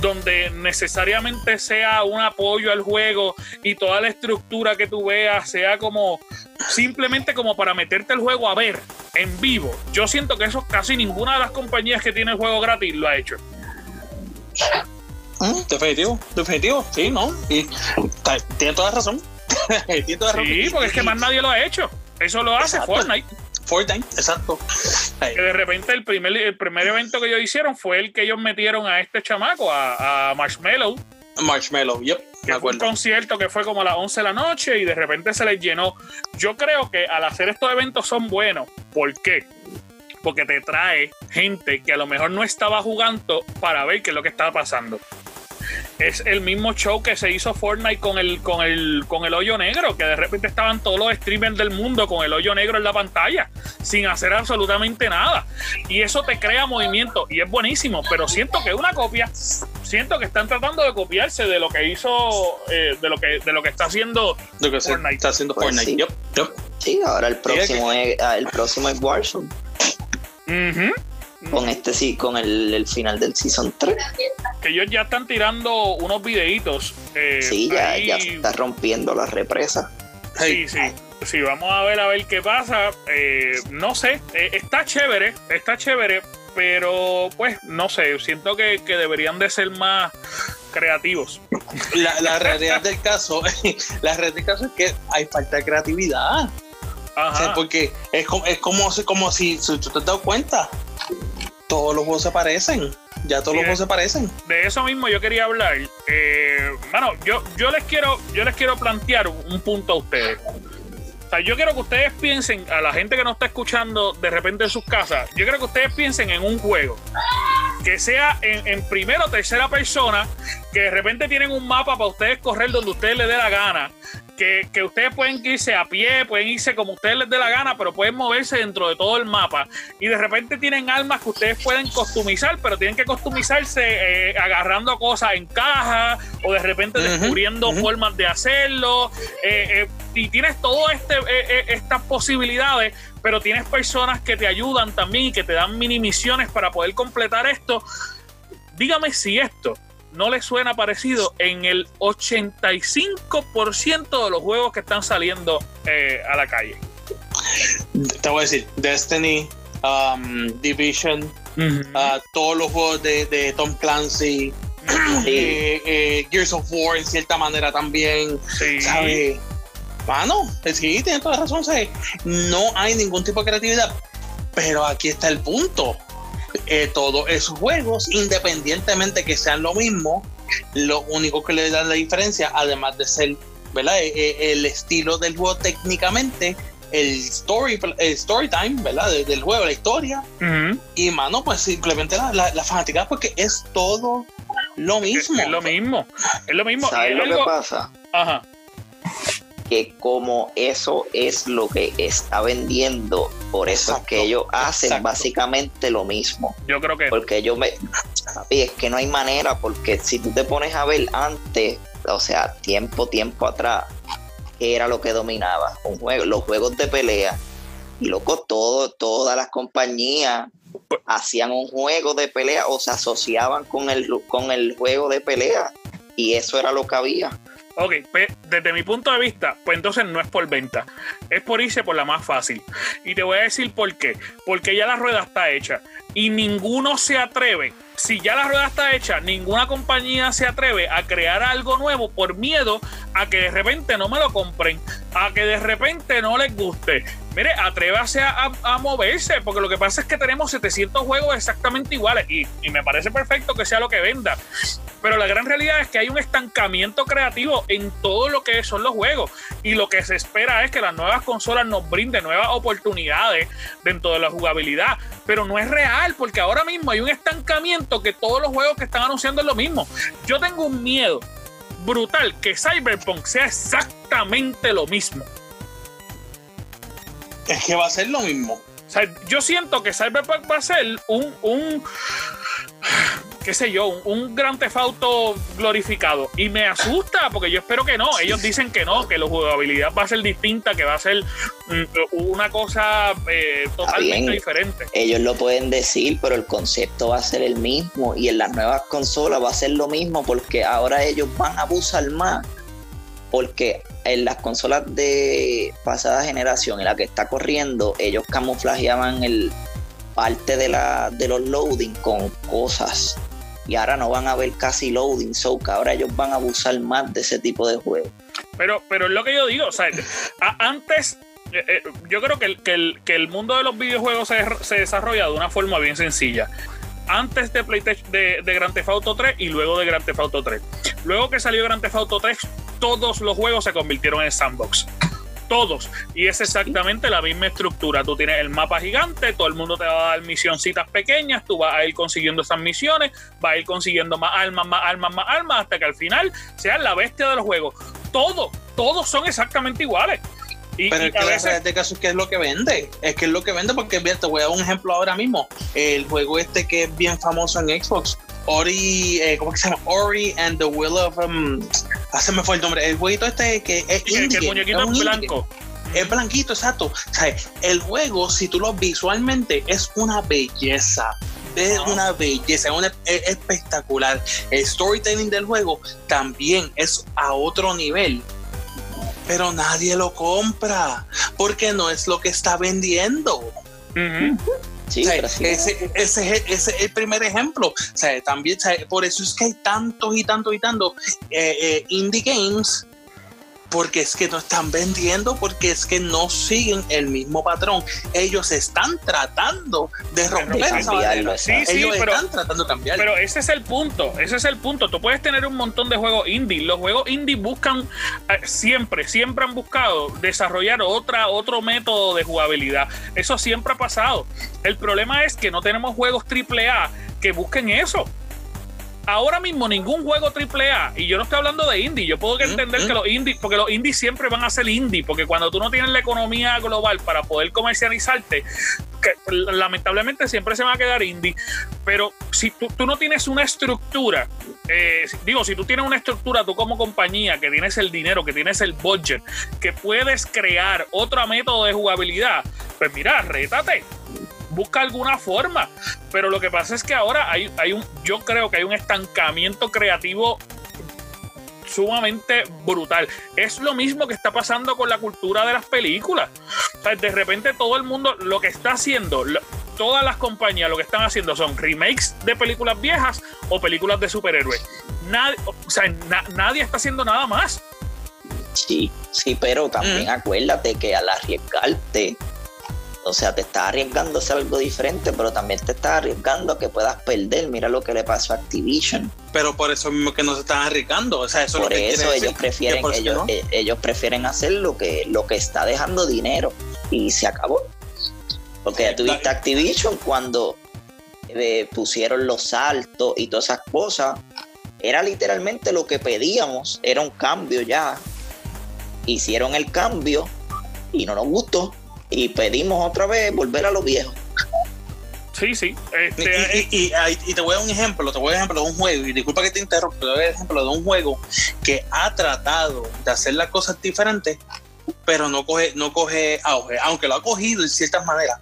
donde necesariamente sea un apoyo al juego y toda la estructura que tú veas sea como simplemente como para meterte el juego a ver en vivo. Yo siento que eso casi ninguna de las compañías que tiene el juego gratis lo ha hecho. Mm, Definitivo, definitivo, sí, ¿no? Y tiene toda razón. tiene toda razón. Sí, porque es que más nadie lo ha hecho. Eso lo hace Exacto. Fortnite. Fortnite, exacto. Que de repente el primer, el primer evento que ellos hicieron fue el que ellos metieron a este chamaco, a, a Marshmallow, Marshmallow, yep, que me fue un concierto que fue como a las 11 de la noche y de repente se les llenó. Yo creo que al hacer estos eventos son buenos. ¿Por qué? Porque te trae gente que a lo mejor no estaba jugando para ver qué es lo que estaba pasando. Es el mismo show que se hizo Fortnite con el, con el, con el hoyo negro, que de repente estaban todos los streamers del mundo con el hoyo negro en la pantalla, sin hacer absolutamente nada. Y eso te crea movimiento y es buenísimo, pero siento que es una copia. Siento que están tratando de copiarse de lo que hizo, eh, de lo que, de lo que está haciendo Lo que se Fortnite. está haciendo Pues Fortnite, sí. yep, yep. Sí, ahora el próximo es, ah, el próximo es Warzone. Con este sí, con el, el final del Season 3. que ellos ya están tirando unos videitos. eh, Sí, ya, ahí. ya está rompiendo la represa. Sí, sí. Sí, vamos a ver a ver qué pasa. Eh, no sé, eh, está chévere, está chévere, pero pues no sé, siento que, que deberían de ser más creativos. La, la realidad del caso, la realidad del caso es que hay falta de creatividad. O sea, Ajá. porque es como, es como si, si tú te has dado cuenta, todos los juegos se parecen. Ya todos los juegos se parecen. de eso mismo yo quería hablar. Eh, bueno, yo, yo les quiero, yo les quiero plantear un punto a ustedes. O sea, yo quiero que ustedes piensen, a la gente que nos está escuchando de repente en sus casas, yo quiero que ustedes piensen en un juego que sea en, en primera o tercera persona, que de repente tienen un mapa para ustedes correr donde ustedes les dé la gana, que, que ustedes pueden irse a pie, pueden irse como ustedes les dé la gana, pero pueden moverse dentro de todo el mapa. Y de repente tienen armas que ustedes pueden customizar, pero tienen que customizarse eh, agarrando cosas en caja o de repente descubriendo formas de hacerlo. eh, eh, y tienes todas este, estas posibilidades, pero tienes personas que te ayudan también y que te dan mini misiones para poder completar esto. Dígame si esto no le suena parecido en el 85% de los juegos que están saliendo eh, a la calle. Te voy a decir, Destiny, um, Division, ah, todos los juegos de, de Tom Clancy, eh, eh, Gears of War en cierta manera también, Sí. ¿sabes? Mano, sí, tienes toda la razón, ¿sabes? No hay ningún tipo de creatividad, pero aquí está el punto. Eh, todos esos juegos, independientemente que sean lo mismo, lo único que le da la diferencia, además de ser, ¿verdad? Eh, eh, el estilo del juego técnicamente, el story, el story time, ¿verdad? De- del juego, la historia, y mano, pues simplemente la, la, la fanaticada, porque es todo lo mismo. es lo mismo. Es lo mismo. ¿Sabes lo que pasa? Ajá. Que como eso es lo que está vendiendo, por eso es que Exacto, ellos hacen exacto. básicamente lo mismo. Yo creo que. Porque yo me. Papi, es que no hay manera, porque si tú te pones a ver antes, o sea, tiempo, tiempo atrás, era lo que dominaba? Un juego, los juegos de pelea. Y loco, todo, todas las compañías hacían un juego de pelea o se asociaban con el, con el juego de pelea. Y eso era lo que había. Ok, pues, desde mi punto de vista, pues entonces no es por venta, es por irse por la más fácil. Y te voy a decir por qué. Porque ya la rueda está hecha y ninguno se atreve. Si ya la rueda está hecha, ninguna compañía se atreve a crear algo nuevo por miedo a que de repente no me lo compren, a que de repente no les guste. Mire, atrévase a, moverse, porque lo que pasa es que tenemos 700 juegos exactamente iguales y, y me parece perfecto que sea lo que venda. Pero la gran realidad es que hay un estancamiento creativo en todo lo que son los juegos. Y lo que se espera es que las nuevas consolas nos brinden nuevas oportunidades dentro de la jugabilidad. Pero no es real, porque ahora mismo hay un estancamiento que todos los juegos que están anunciando es lo mismo. Yo tengo un miedo brutal que Cyberpunk sea exactamente lo mismo. Es que va a ser lo mismo. yo siento que Cyberpunk va a ser un, un qué sé yo, un, gran tefauto glorificado. Y me asusta porque yo espero que no. Ellos dicen que no, que la jugabilidad va a ser distinta, que va a ser mm, una cosa eh, totalmente diferente. Ellos lo pueden decir, pero el concepto va a ser el mismo. Y en las nuevas consolas va a ser lo mismo porque ahora ellos van a abusar más. Porque en las consolas de pasada generación, en la que está corriendo, ellos camuflajeaban el parte de, la, de los loading con cosas y ahora no van a ver casi loading, so que ahora ellos van a abusar más de ese tipo de juegos. Pero, pero es lo que yo digo, o sea, antes eh, eh, yo creo que el, que, el, mundo de los videojuegos se, se, desarrolla de una forma bien sencilla. Antes de PlayStation de, de Grand Theft Auto 3 y luego de Grand Theft Auto 3. Luego que salió Grand Theft Auto 3, todos los juegos se convirtieron en sandbox todos. Y es exactamente la misma estructura. Tú tienes el mapa gigante, todo el mundo te va a dar misioncitas pequeñas, tú vas a ir consiguiendo esas misiones, vas a ir consiguiendo más armas, más armas, más armas, hasta que al final seas la bestia del juego. Todo, todos son exactamente iguales. Y, Pero es que veces... este caso es que es lo que vende. Es que es lo que vende porque te voy a dar un ejemplo ahora mismo. El juego este que es bien famoso en Xbox, Ori, eh, ¿cómo que se llama? Ori and the Will of. Um, ah, se me fue el nombre. El jueguito este que es. Indie, el muñequito es blanco. Es blanquito, exacto. O sea, el juego, si tú lo visualmente, es una belleza. Es una belleza, es, espectacular. El storytelling del juego también es a otro nivel. Pero nadie lo compra porque no es lo que está vendiendo. Sí, ese, ese, es el primer ejemplo. O sea, también, por eso es que hay tantos y tantos y tantos eh, eh, indie games porque es que no están vendiendo, porque es que no siguen el mismo patrón. Ellos están tratando de romper esa Sí, sí, Ellos pero, están tratando de cambiar. Pero ese es el punto, ese es el punto. Tú puedes tener un montón de juegos indie. Los juegos indie buscan eh, siempre, siempre han buscado desarrollar otra, otro método de jugabilidad. Eso siempre ha pasado. El problema es que no tenemos juegos AAA que busquen eso ahora mismo ningún juego AAA, y yo no estoy hablando de indie, yo puedo mm, entender que mm. los indies, porque los indies siempre van a ser indie, porque cuando tú no tienes la economía global para poder comercializarte, lamentablemente siempre se va a quedar indie, pero si tú, no tienes una estructura, eh, digo, si tú tienes una estructura, tú como compañía, que tienes el dinero, que tienes el budget, que puedes crear otro método de jugabilidad, pues mira, rétate busca alguna forma. Pero lo que pasa es que ahora hay, hay un, yo creo que hay un estancamiento creativo sumamente brutal. Es lo mismo que está pasando con la cultura de las películas. de repente todo el mundo lo que está haciendo, todas las compañías lo que están haciendo son remakes de películas viejas o películas de superhéroes. Nadie, o sea, nadie está haciendo nada más. Sí, sí, pero también mm. acuérdate que al arriesgarte o sea, te estás arriesgando a hacer algo diferente, pero también te estás arriesgando a que puedas perder. Mira lo que le pasó a Activision. Pero por eso mismo que no se están arriesgando. O sea, eso por eso ellos prefieren, ellos, eh, ellos prefieren hacer lo que, lo que está dejando dinero. Y se acabó. Porque ya tuviste Activision cuando eh, pusieron los saltos y todas esas cosas. Era literalmente lo que pedíamos. Era un cambio ya. Hicieron el cambio y no nos gustó y pedimos otra vez volver a lo viejo. Sí, sí. Este, y, y, te voy a dar un ejemplo, te voy a dar un ejemplo de un juego, y disculpa que te interrumpa, te voy a dar un ejemplo de un juego que ha tratado de hacer las cosas diferentes, pero no coge, no coge auge, aunque lo ha cogido de ciertas maneras.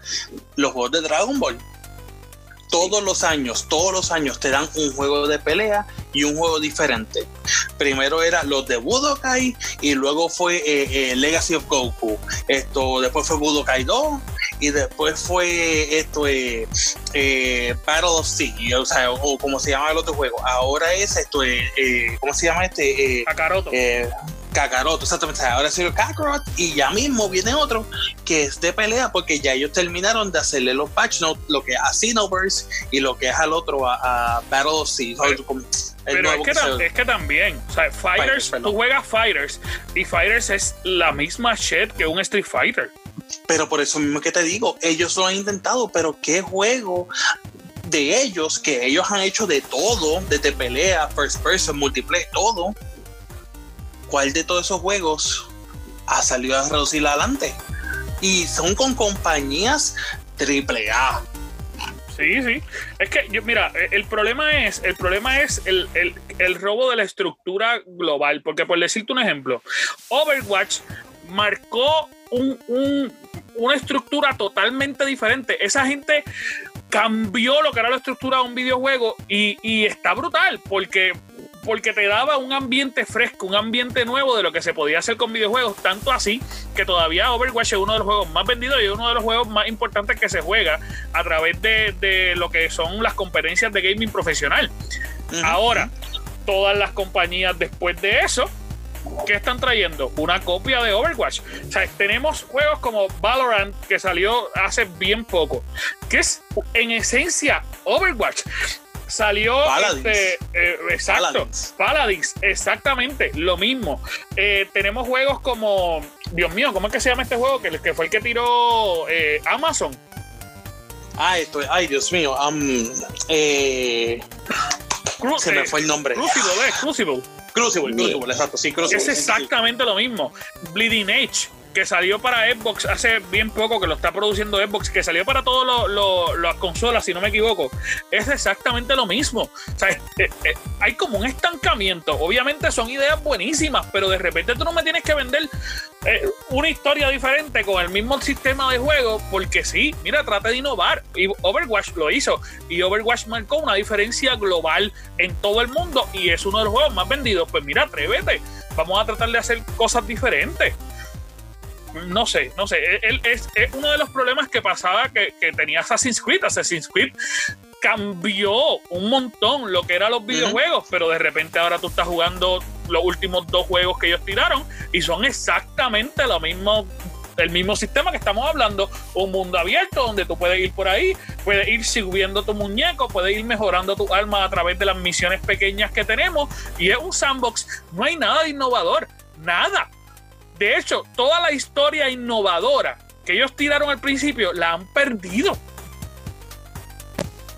Los juegos de Dragon Ball todos los años, todos los años te dan un juego de pelea y un juego diferente. Primero era los de Budokai y luego fue eh, eh, Legacy of Goku. Esto después fue Budokai 2 y después fue esto eh, Battle of Sea, o sea, o, como se llama el otro juego. Ahora es esto, ¿cómo se llama este? Kakaroto. Kakaroto, exactamente. Ahora es el Kakarot y ya mismo viene otro que es de pelea porque ya ellos terminaron de hacerle los patch notes, lo que a Xenoverse y lo que es al otro a, Battle of Sea. Pero, es, que, es, que, también, o sea, Fighters, tú juegas Fighters y Fighters es la misma shit que un Street Fighter. Pero por eso mismo que te digo, ellos lo han intentado, pero qué juego de ellos, que ellos han hecho de todo, desde pelea, first person, multiplayer, todo ¿cuál de todos esos juegos ha salido a reducir adelante? Y son con compañías triple A. Sí, sí. Es que, yo, mira, el problema es, el problema es el, robo de la estructura global. Porque por decirte un ejemplo, Overwatch marcó una estructura totalmente diferente. Esa gente cambió lo que era la estructura de un videojuego y, y está brutal porque porque te daba un ambiente fresco, un ambiente nuevo de lo que se podía hacer con videojuegos, tanto así que todavía Overwatch es uno de los juegos más vendidos y uno de los juegos más importantes que se juega a través de, lo que son las competencias de gaming profesional. Ahora, todas las compañías después de eso ¿qué están trayendo? Una copia de Overwatch. O sea, tenemos juegos como Valorant que salió hace bien poco, que es en esencia Overwatch. Salió este, eh, exacto, Paladins. exactamente, lo mismo. Eh, tenemos juegos como, Dios mío, ¿cómo es que se llama este juego? Que, que fue el que tiró eh, Amazon. Ah, esto, ay, Dios mío. se me fue el nombre. Crucible, Crucible. Crucible, Crucible, exacto, sí, Crucible. Es exactamente lo mismo. Bleeding Edge que salió para Xbox hace bien poco, que lo está produciendo Xbox, que salió para todas las consolas, si no me equivoco, es exactamente lo mismo. O sea, eh, eh, hay como un estancamiento. Obviamente son ideas buenísimas, pero de repente tú no me tienes que vender eh, una historia diferente con el mismo sistema de juego, porque sí, mira, trata de innovar. Y Overwatch lo hizo. Y Overwatch marcó una diferencia global en todo el mundo y es uno de los juegos más vendidos. Pues mira, atrévete. Vamos a tratar de hacer cosas diferentes no sé, no sé. es, uno de los problemas que pasaba que, tenía Assassin's Creed. Assassin's Creed cambió un montón lo que eran los videojuegos, pero de repente ahora tú estás jugando los últimos dos juegos que ellos tiraron y son exactamente lo mismo el mismo sistema que estamos hablando, un mundo abierto donde tú puedes ir por ahí, puedes ir subiendo tu muñeco, puedes ir mejorando tu alma a través de las misiones pequeñas que tenemos y es un sandbox, no hay nada de innovador, nada. De hecho, toda la historia innovadora que ellos tiraron al principio la han perdido.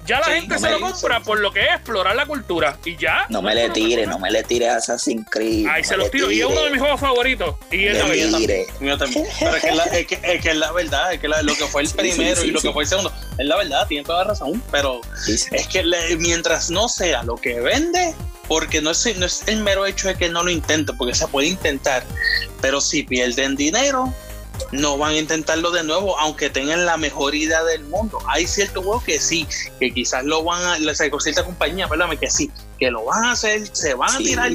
Ya la gente se lo compra por lo que es explorar la cultura y ya. No me le tire, no me le tire a Assassin's Creed. Ahí se los tiro. Y es uno de mis juegos favoritos. Y es la verdad. Pero es que, la, es, que, es, que la verdad, es que lo que fue el primero y lo que fue el segundo, es la verdad, tiene toda la razón. Pero es que mientras no sea lo que vende, porque no es, no es el mero hecho de que no lo intenten, porque se puede intentar, pero si pierden dinero, no van a intentarlo de nuevo, aunque tengan la mejor idea del mundo. Hay ciertos juegos que sí, que quizás lo van a, la cierta compañía, perdóname, que sí, que lo van a hacer, se van a tirar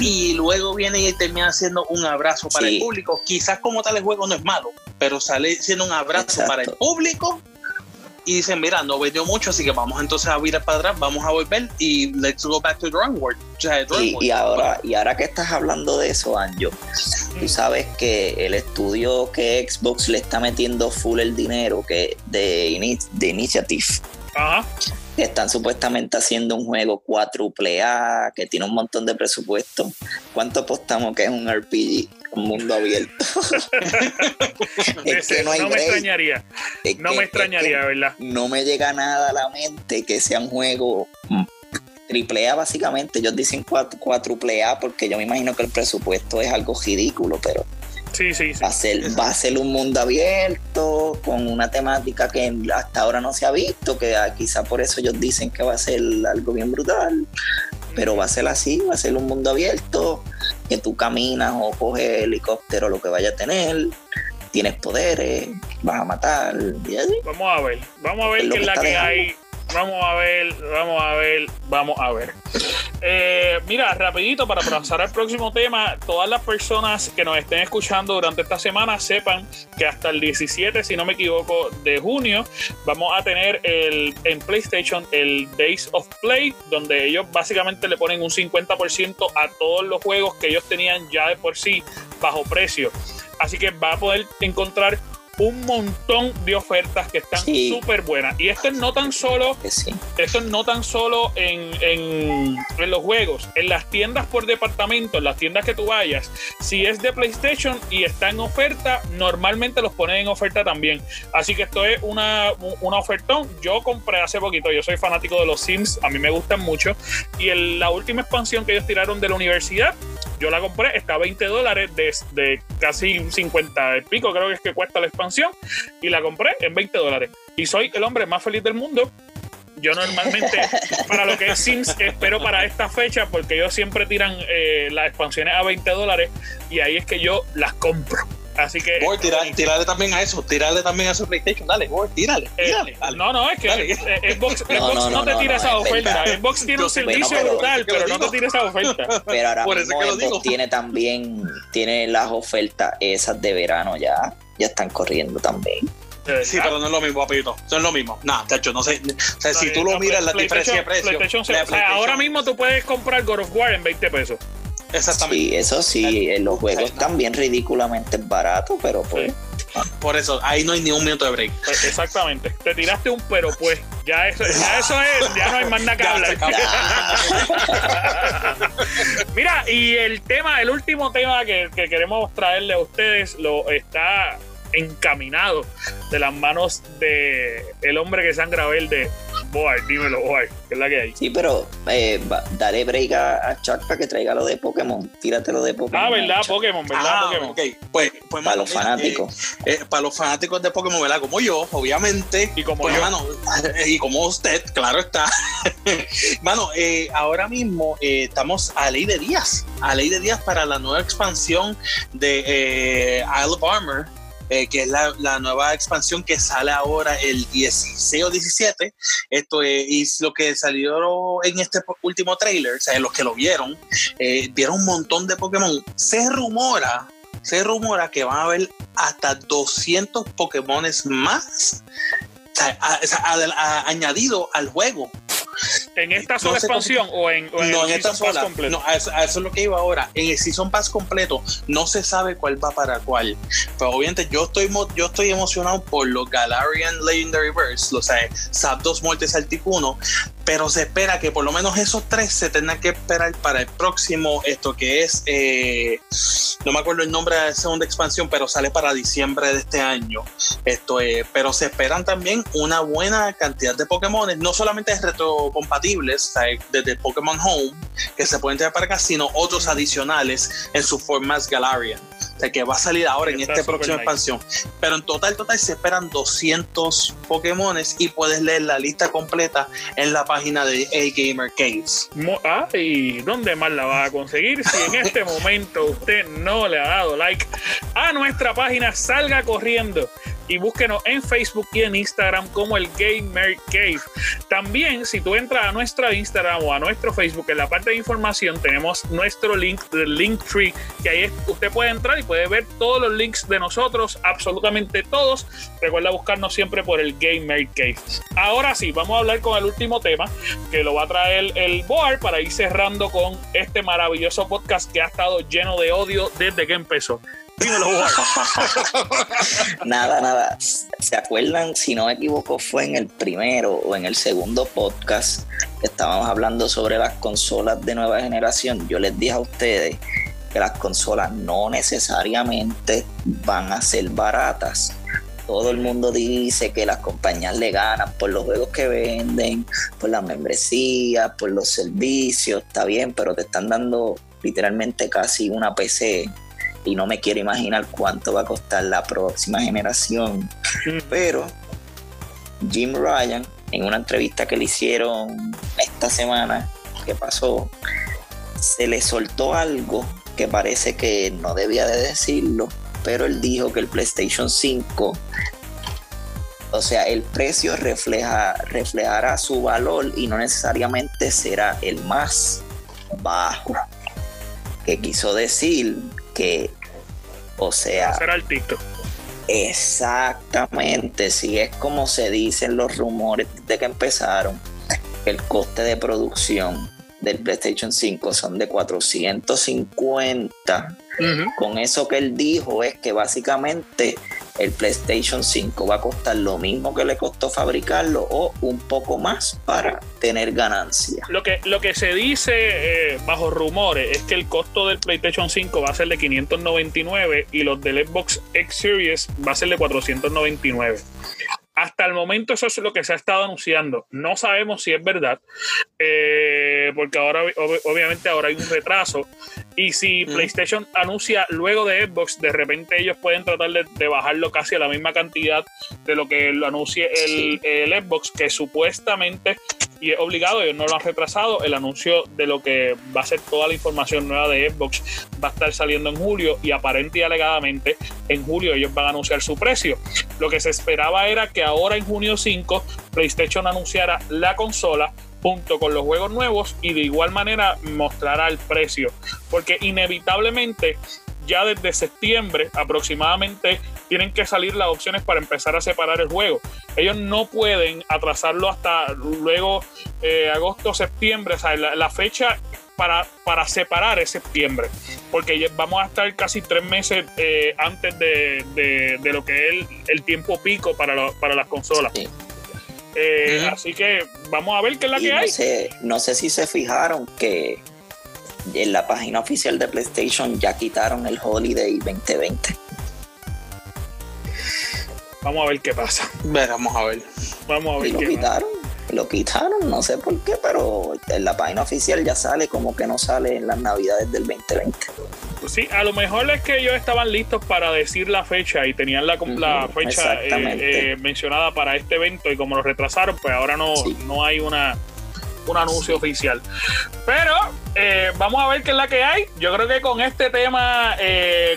y luego vienen y terminan haciendo un abrazo para el público. Quizás como tal el juego no es malo, pero sale siendo un abrazo para el público y dicen, mira, no vendió mucho, así que vamos entonces a ir para atrás, vamos a volver y let's go back to drawing board. y, ahora, y ahora que estás hablando de eso, Anjo, tú sabes que el estudio que Xbox le está metiendo full el dinero que de, de Initiative. Que están supuestamente haciendo un juego 4A, que tiene un montón de presupuesto. ¿Cuánto apostamos que es un RPG? Un mundo abierto. no, me extrañaría. no me extrañaría, ¿verdad? No me llega nada a la mente que sea un juego triple A básicamente. Ellos dicen cuatro, A porque yo me imagino que el presupuesto es algo ridículo, pero Sí, sí, sí. Va a, ser, va a ser un mundo abierto con una temática que hasta ahora no se ha visto, que ah, quizá por eso ellos dicen que va a ser algo bien brutal, pero va a ser así, va a ser un mundo abierto, que tú caminas o coges helicóptero, lo que vaya a tener, tienes poderes, vas a matar. y así. Vamos a ver, vamos a ver Es qué es la que dejando. hay. Vamos a ver, vamos a ver, vamos a ver. Eh, mira, rapidito para pasar al próximo tema, todas las personas que nos estén escuchando durante esta semana sepan que hasta el 17, si no me equivoco, de junio, vamos a tener el, en PlayStation el Days of Play, donde ellos básicamente le ponen un 50% a todos los juegos que ellos tenían ya de por sí bajo precio. Así que va a poder encontrar un montón de ofertas que están Sí. súper buenas. Y esto es no tan solo sí. esto es no tan solo en, en- en los juegos, en las tiendas por departamento, en las tiendas que tú vayas, si es de PlayStation y está en oferta, normalmente los ponen en oferta también. Así que esto es una, una ofertón. Yo compré hace poquito, yo soy fanático de los Sims, a mí me gustan mucho. Y el- la última expansión que ellos tiraron de la universidad, yo la compré, está a 20 dólares de, de casi 50 y pico, creo que es que cuesta la expansión, y la compré en 20 dólares. Y soy el hombre más feliz del mundo. Yo normalmente, para lo que es Sims, espero para esta fecha, porque ellos siempre tiran eh, las expansiones a 20 dólares, y ahí es que yo las compro. Así que. Voy, tira- tirarle también a eso, tirarle también a su PlayStation, dale, voy, tírale, Eh, tírale, dale. no, no, es que Dale. eh, Xbox, No, Xbox no, no, no, te tira no, esa es oferta. Xbox tiene Yo un servicio bueno, pero- brutal, pero no te tira esa oferta. Pero ahora Por eso mismo que lo Xbox digo. tiene también, tiene las ofertas esas de verano ya, ya están corriendo también. Sí, pero no es lo mismo, papito. No es lo mismo. Nada, chacho, no sé. O sea, si tú lo miras, la PlayStation- diferencia de precio. Ahora mismo tú puedes comprar God of War en 20 pesos. Exactamente. Sí, eso sí, eh, los juegos no. están bien ridículamente baratos, pero pues Por eso, ahí no hay ni un minuto de break. Pues, Exactamente. Te tiraste un pero pues. Ya eso, ya eso es, ya no hay más nada que hablar. Mira, y el tema, el último tema que, que queremos traerle a ustedes lo está encaminado de las manos de el hombre que sangra verde. Boy, dímelo, Boy, que es la que hay. sí, pero eh, dale break a, a Chuck para que traiga lo de Pokémon, tírate lo de Pokémon. Ah, ¿verdad? Pokémon, ¿verdad? Ah, Pokémon. ok. Pues, pues Para mano, los mira, fanáticos. eh, eh, para los fanáticos de Pokémon, ¿verdad? Como yo, obviamente. Y como Pues, yo. mano, y como usted, claro está. Mano, eh, ahora mismo eh, estamos a ley de días, a ley de días para la nueva expansión de eh, Isle of Armor, eh, que es la, nueva expansión que sale ahora el 16 o 17. Esto es, y lo que salió en este último trailer, o sea, los que lo vieron, eh, vieron un montón de Pokémon. Se rumora, se rumora que van a haber hasta 200 Pokémones más o añadido al juego. ¿En esta No sola cómo- expansión o en, o en no, el en esta Season Pass sola. completo? No, a eso, a eso es lo que iba ahora. En el Season Pass completo no se sabe cuál va para cuál. Pero obviamente yo estoy, yo estoy emocionado por los Galarian Legendary Birds, los eh, Zapdos Mortes Articuno, pero se espera que por lo menos esos tres se tengan que esperar para el próximo, esto que es, eh, no me acuerdo el nombre de la segunda expansión, pero sale para diciembre de este año. Esto es, pero se esperan también una buena cantidad de Pokémon, no solamente retrocompatibles, desde Pokémon Home, que se pueden traer para acá, sino otros adicionales en sus formas Galarian. Sea, que va a salir ahora en esta súper próxima nice. expansión. Pero en total, total, se esperan 200 Pokémones y puedes leer la lista completa en la página de A-Gamer. Mo- Ah, ¿y dónde más la va a conseguir? Si en este momento usted no le ha dado like a nuestra página, salga corriendo y búsquenos en Facebook y en Instagram como el Gamer Cave. También, si tú entras a nuestra Instagram o a nuestro Facebook, en la parte de información tenemos nuestro link del Linktree, que ahí es- usted puede entrar y puede ver todos los links de nosotros, absolutamente todos. Recuerda buscarnos siempre por el Gamer Cave. Ahora sí, vamos a hablar con el último tema que lo va a traer el Boar para ir cerrando con este maravilloso podcast que ha estado lleno de odio desde que empezó. Dímelo. Nada, nada. ¿Se acuerdan? Si no me equivoco, fue en el primero o en el segundo podcast que estábamos hablando sobre las consolas de nueva generación. Yo les dije a ustedes que las consolas no necesariamente van a ser baratas. Todo el mundo dice que las compañías le ganan por los juegos que venden, por las membresías, por los servicios, está bien, pero te están dando literalmente casi una PC y no me quiero imaginar cuánto va a costar la próxima generación. Pero Jim Ryan, en una entrevista que le hicieron esta semana que pasó, se le soltó algo que parece que no debía de decirlo, pero él dijo que el PlayStation 5 o sea, el precio refleja, reflejará su valor y no necesariamente será el más bajo. Que quiso decir que, o sea... TikTok. Exactamente, si es como se dicen los rumores de que empezaron, el coste de producción del PlayStation 5 son de 450. Con eso que él dijo es que básicamente el PlayStation 5 va a costar lo mismo que le costó fabricarlo o un poco más para tener ganancia. Lo que, lo que se dice eh, bajo rumores es que el costo del PlayStation 5 va a ser de 599 y los del Xbox X Series va a ser de 499. Hasta el momento eso es lo que se ha estado anunciando. No sabemos si es verdad, eh, porque ahora obviamente ahora hay un retraso. Y si PlayStation anuncia luego de Xbox, de repente ellos pueden tratar de, bajarlo casi a la misma cantidad de lo que lo anuncie el, el Xbox, que supuestamente y es obligado, ellos no lo han retrasado. El anuncio de lo que va a ser toda la información nueva de Xbox va a estar saliendo en julio y aparente y alegadamente en julio ellos van a anunciar su precio. Lo que se esperaba era que ahora en junio 5 PlayStation anunciara la consola junto con los juegos nuevos y de igual manera mostrará el precio. Porque inevitablemente ya desde septiembre aproximadamente tienen que salir las opciones para empezar a separar el juego. Ellos no pueden atrasarlo hasta luego eh, agosto, septiembre, o sea, la, fecha para, para, separar es septiembre, porque vamos a estar casi tres meses eh, antes de, lo que es el, tiempo pico para, para las consolas. Eh, así que vamos a ver qué es la que hay. no sé si se fijaron que en la página oficial de PlayStation ya quitaron el Holiday 2020. Vamos a ver qué pasa. Vamos a ver. Vamos a ver. lo quitaron, lo quitaron, no sé por qué, pero en la página oficial ya sale como que no sale en las navidades del 2020. Pues sí, a lo mejor es que ellos estaban listos para decir la fecha y tenían la, fecha eh, eh, mencionada para este evento y como lo retrasaron, pues ahora no, no hay una, un anuncio oficial. Pero eh, vamos a ver qué es la que hay. Yo creo que con este tema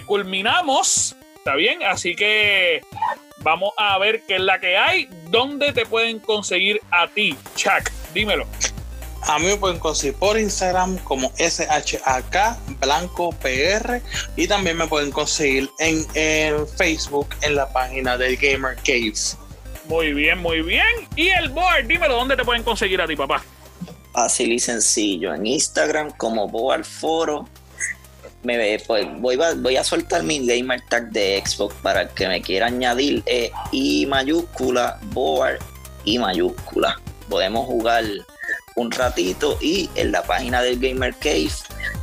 culminamos. ¿Está bien? Así que vamos a ver qué es la que hay. ¿Dónde te pueden conseguir a ti, Chuck? Dímelo. A mí me pueden conseguir por Instagram como SHAK Blanco PR y también me pueden conseguir en, en Facebook en la página de Gamer Cave. Muy bien, muy bien. Y el board, dímelo, ¿dónde te pueden conseguir a ti, papá? Fácil y sencillo. En Instagram como Boar Foro. Me, pues, voy, a, voy a soltar mi gamer tag de Xbox para que me quiera añadir eh, I mayúscula, Boar y mayúscula. Podemos jugar un ratito y en la página del Gamer Cave,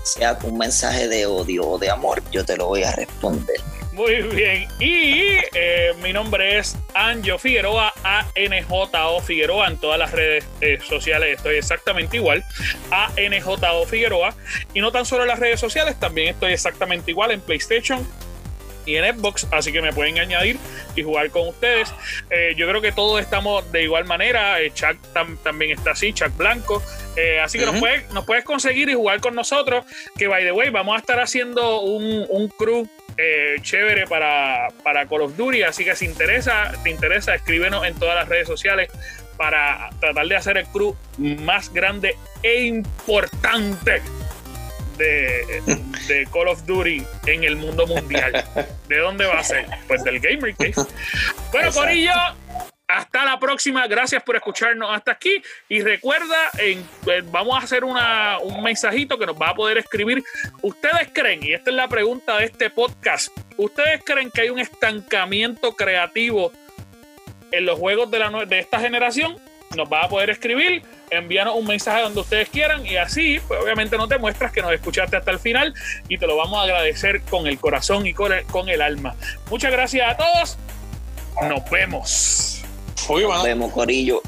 sea un mensaje de odio o de amor, yo te lo voy a responder. Muy bien. Y eh, mi nombre es Anjo Figueroa, A-N-J-O Figueroa. En todas las redes eh, sociales estoy exactamente igual. A-N-J-O Figueroa. Y no tan solo en las redes sociales, también estoy exactamente igual en PlayStation y en Xbox, así que me pueden añadir y jugar con ustedes. Eh, yo creo que todos estamos de igual manera. Chuck también está así, Chuck Blanco. así que nos, puedes, nos puedes conseguir y jugar con nosotros. Que by the way, vamos a estar haciendo un, un crew eh, chévere para, para Call of Duty. Así que si interesa, te interesa, escríbenos en todas las redes sociales para tratar de hacer el crew más grande e importante de, de, Call of Duty en el mundo mundial. ¿De dónde va a ser? Pues del Gamer Case. Bueno, Corillo, hasta la próxima. Gracias por escucharnos hasta aquí. Y recuerda, eh, vamos a hacer un mensajito que nos va a poder escribir. ¿Ustedes creen, y esta es la pregunta de este podcast, ¿ustedes creen que hay un estancamiento creativo en los juegos de, esta generación? Nos va a poder escribir, envíanos un mensaje donde ustedes quieran y así, pues obviamente no te muestras que nos escuchaste hasta el final y te lo vamos a agradecer con el corazón y con el alma. Muchas gracias a todos. Nos vemos. Nos vemos, Corillo.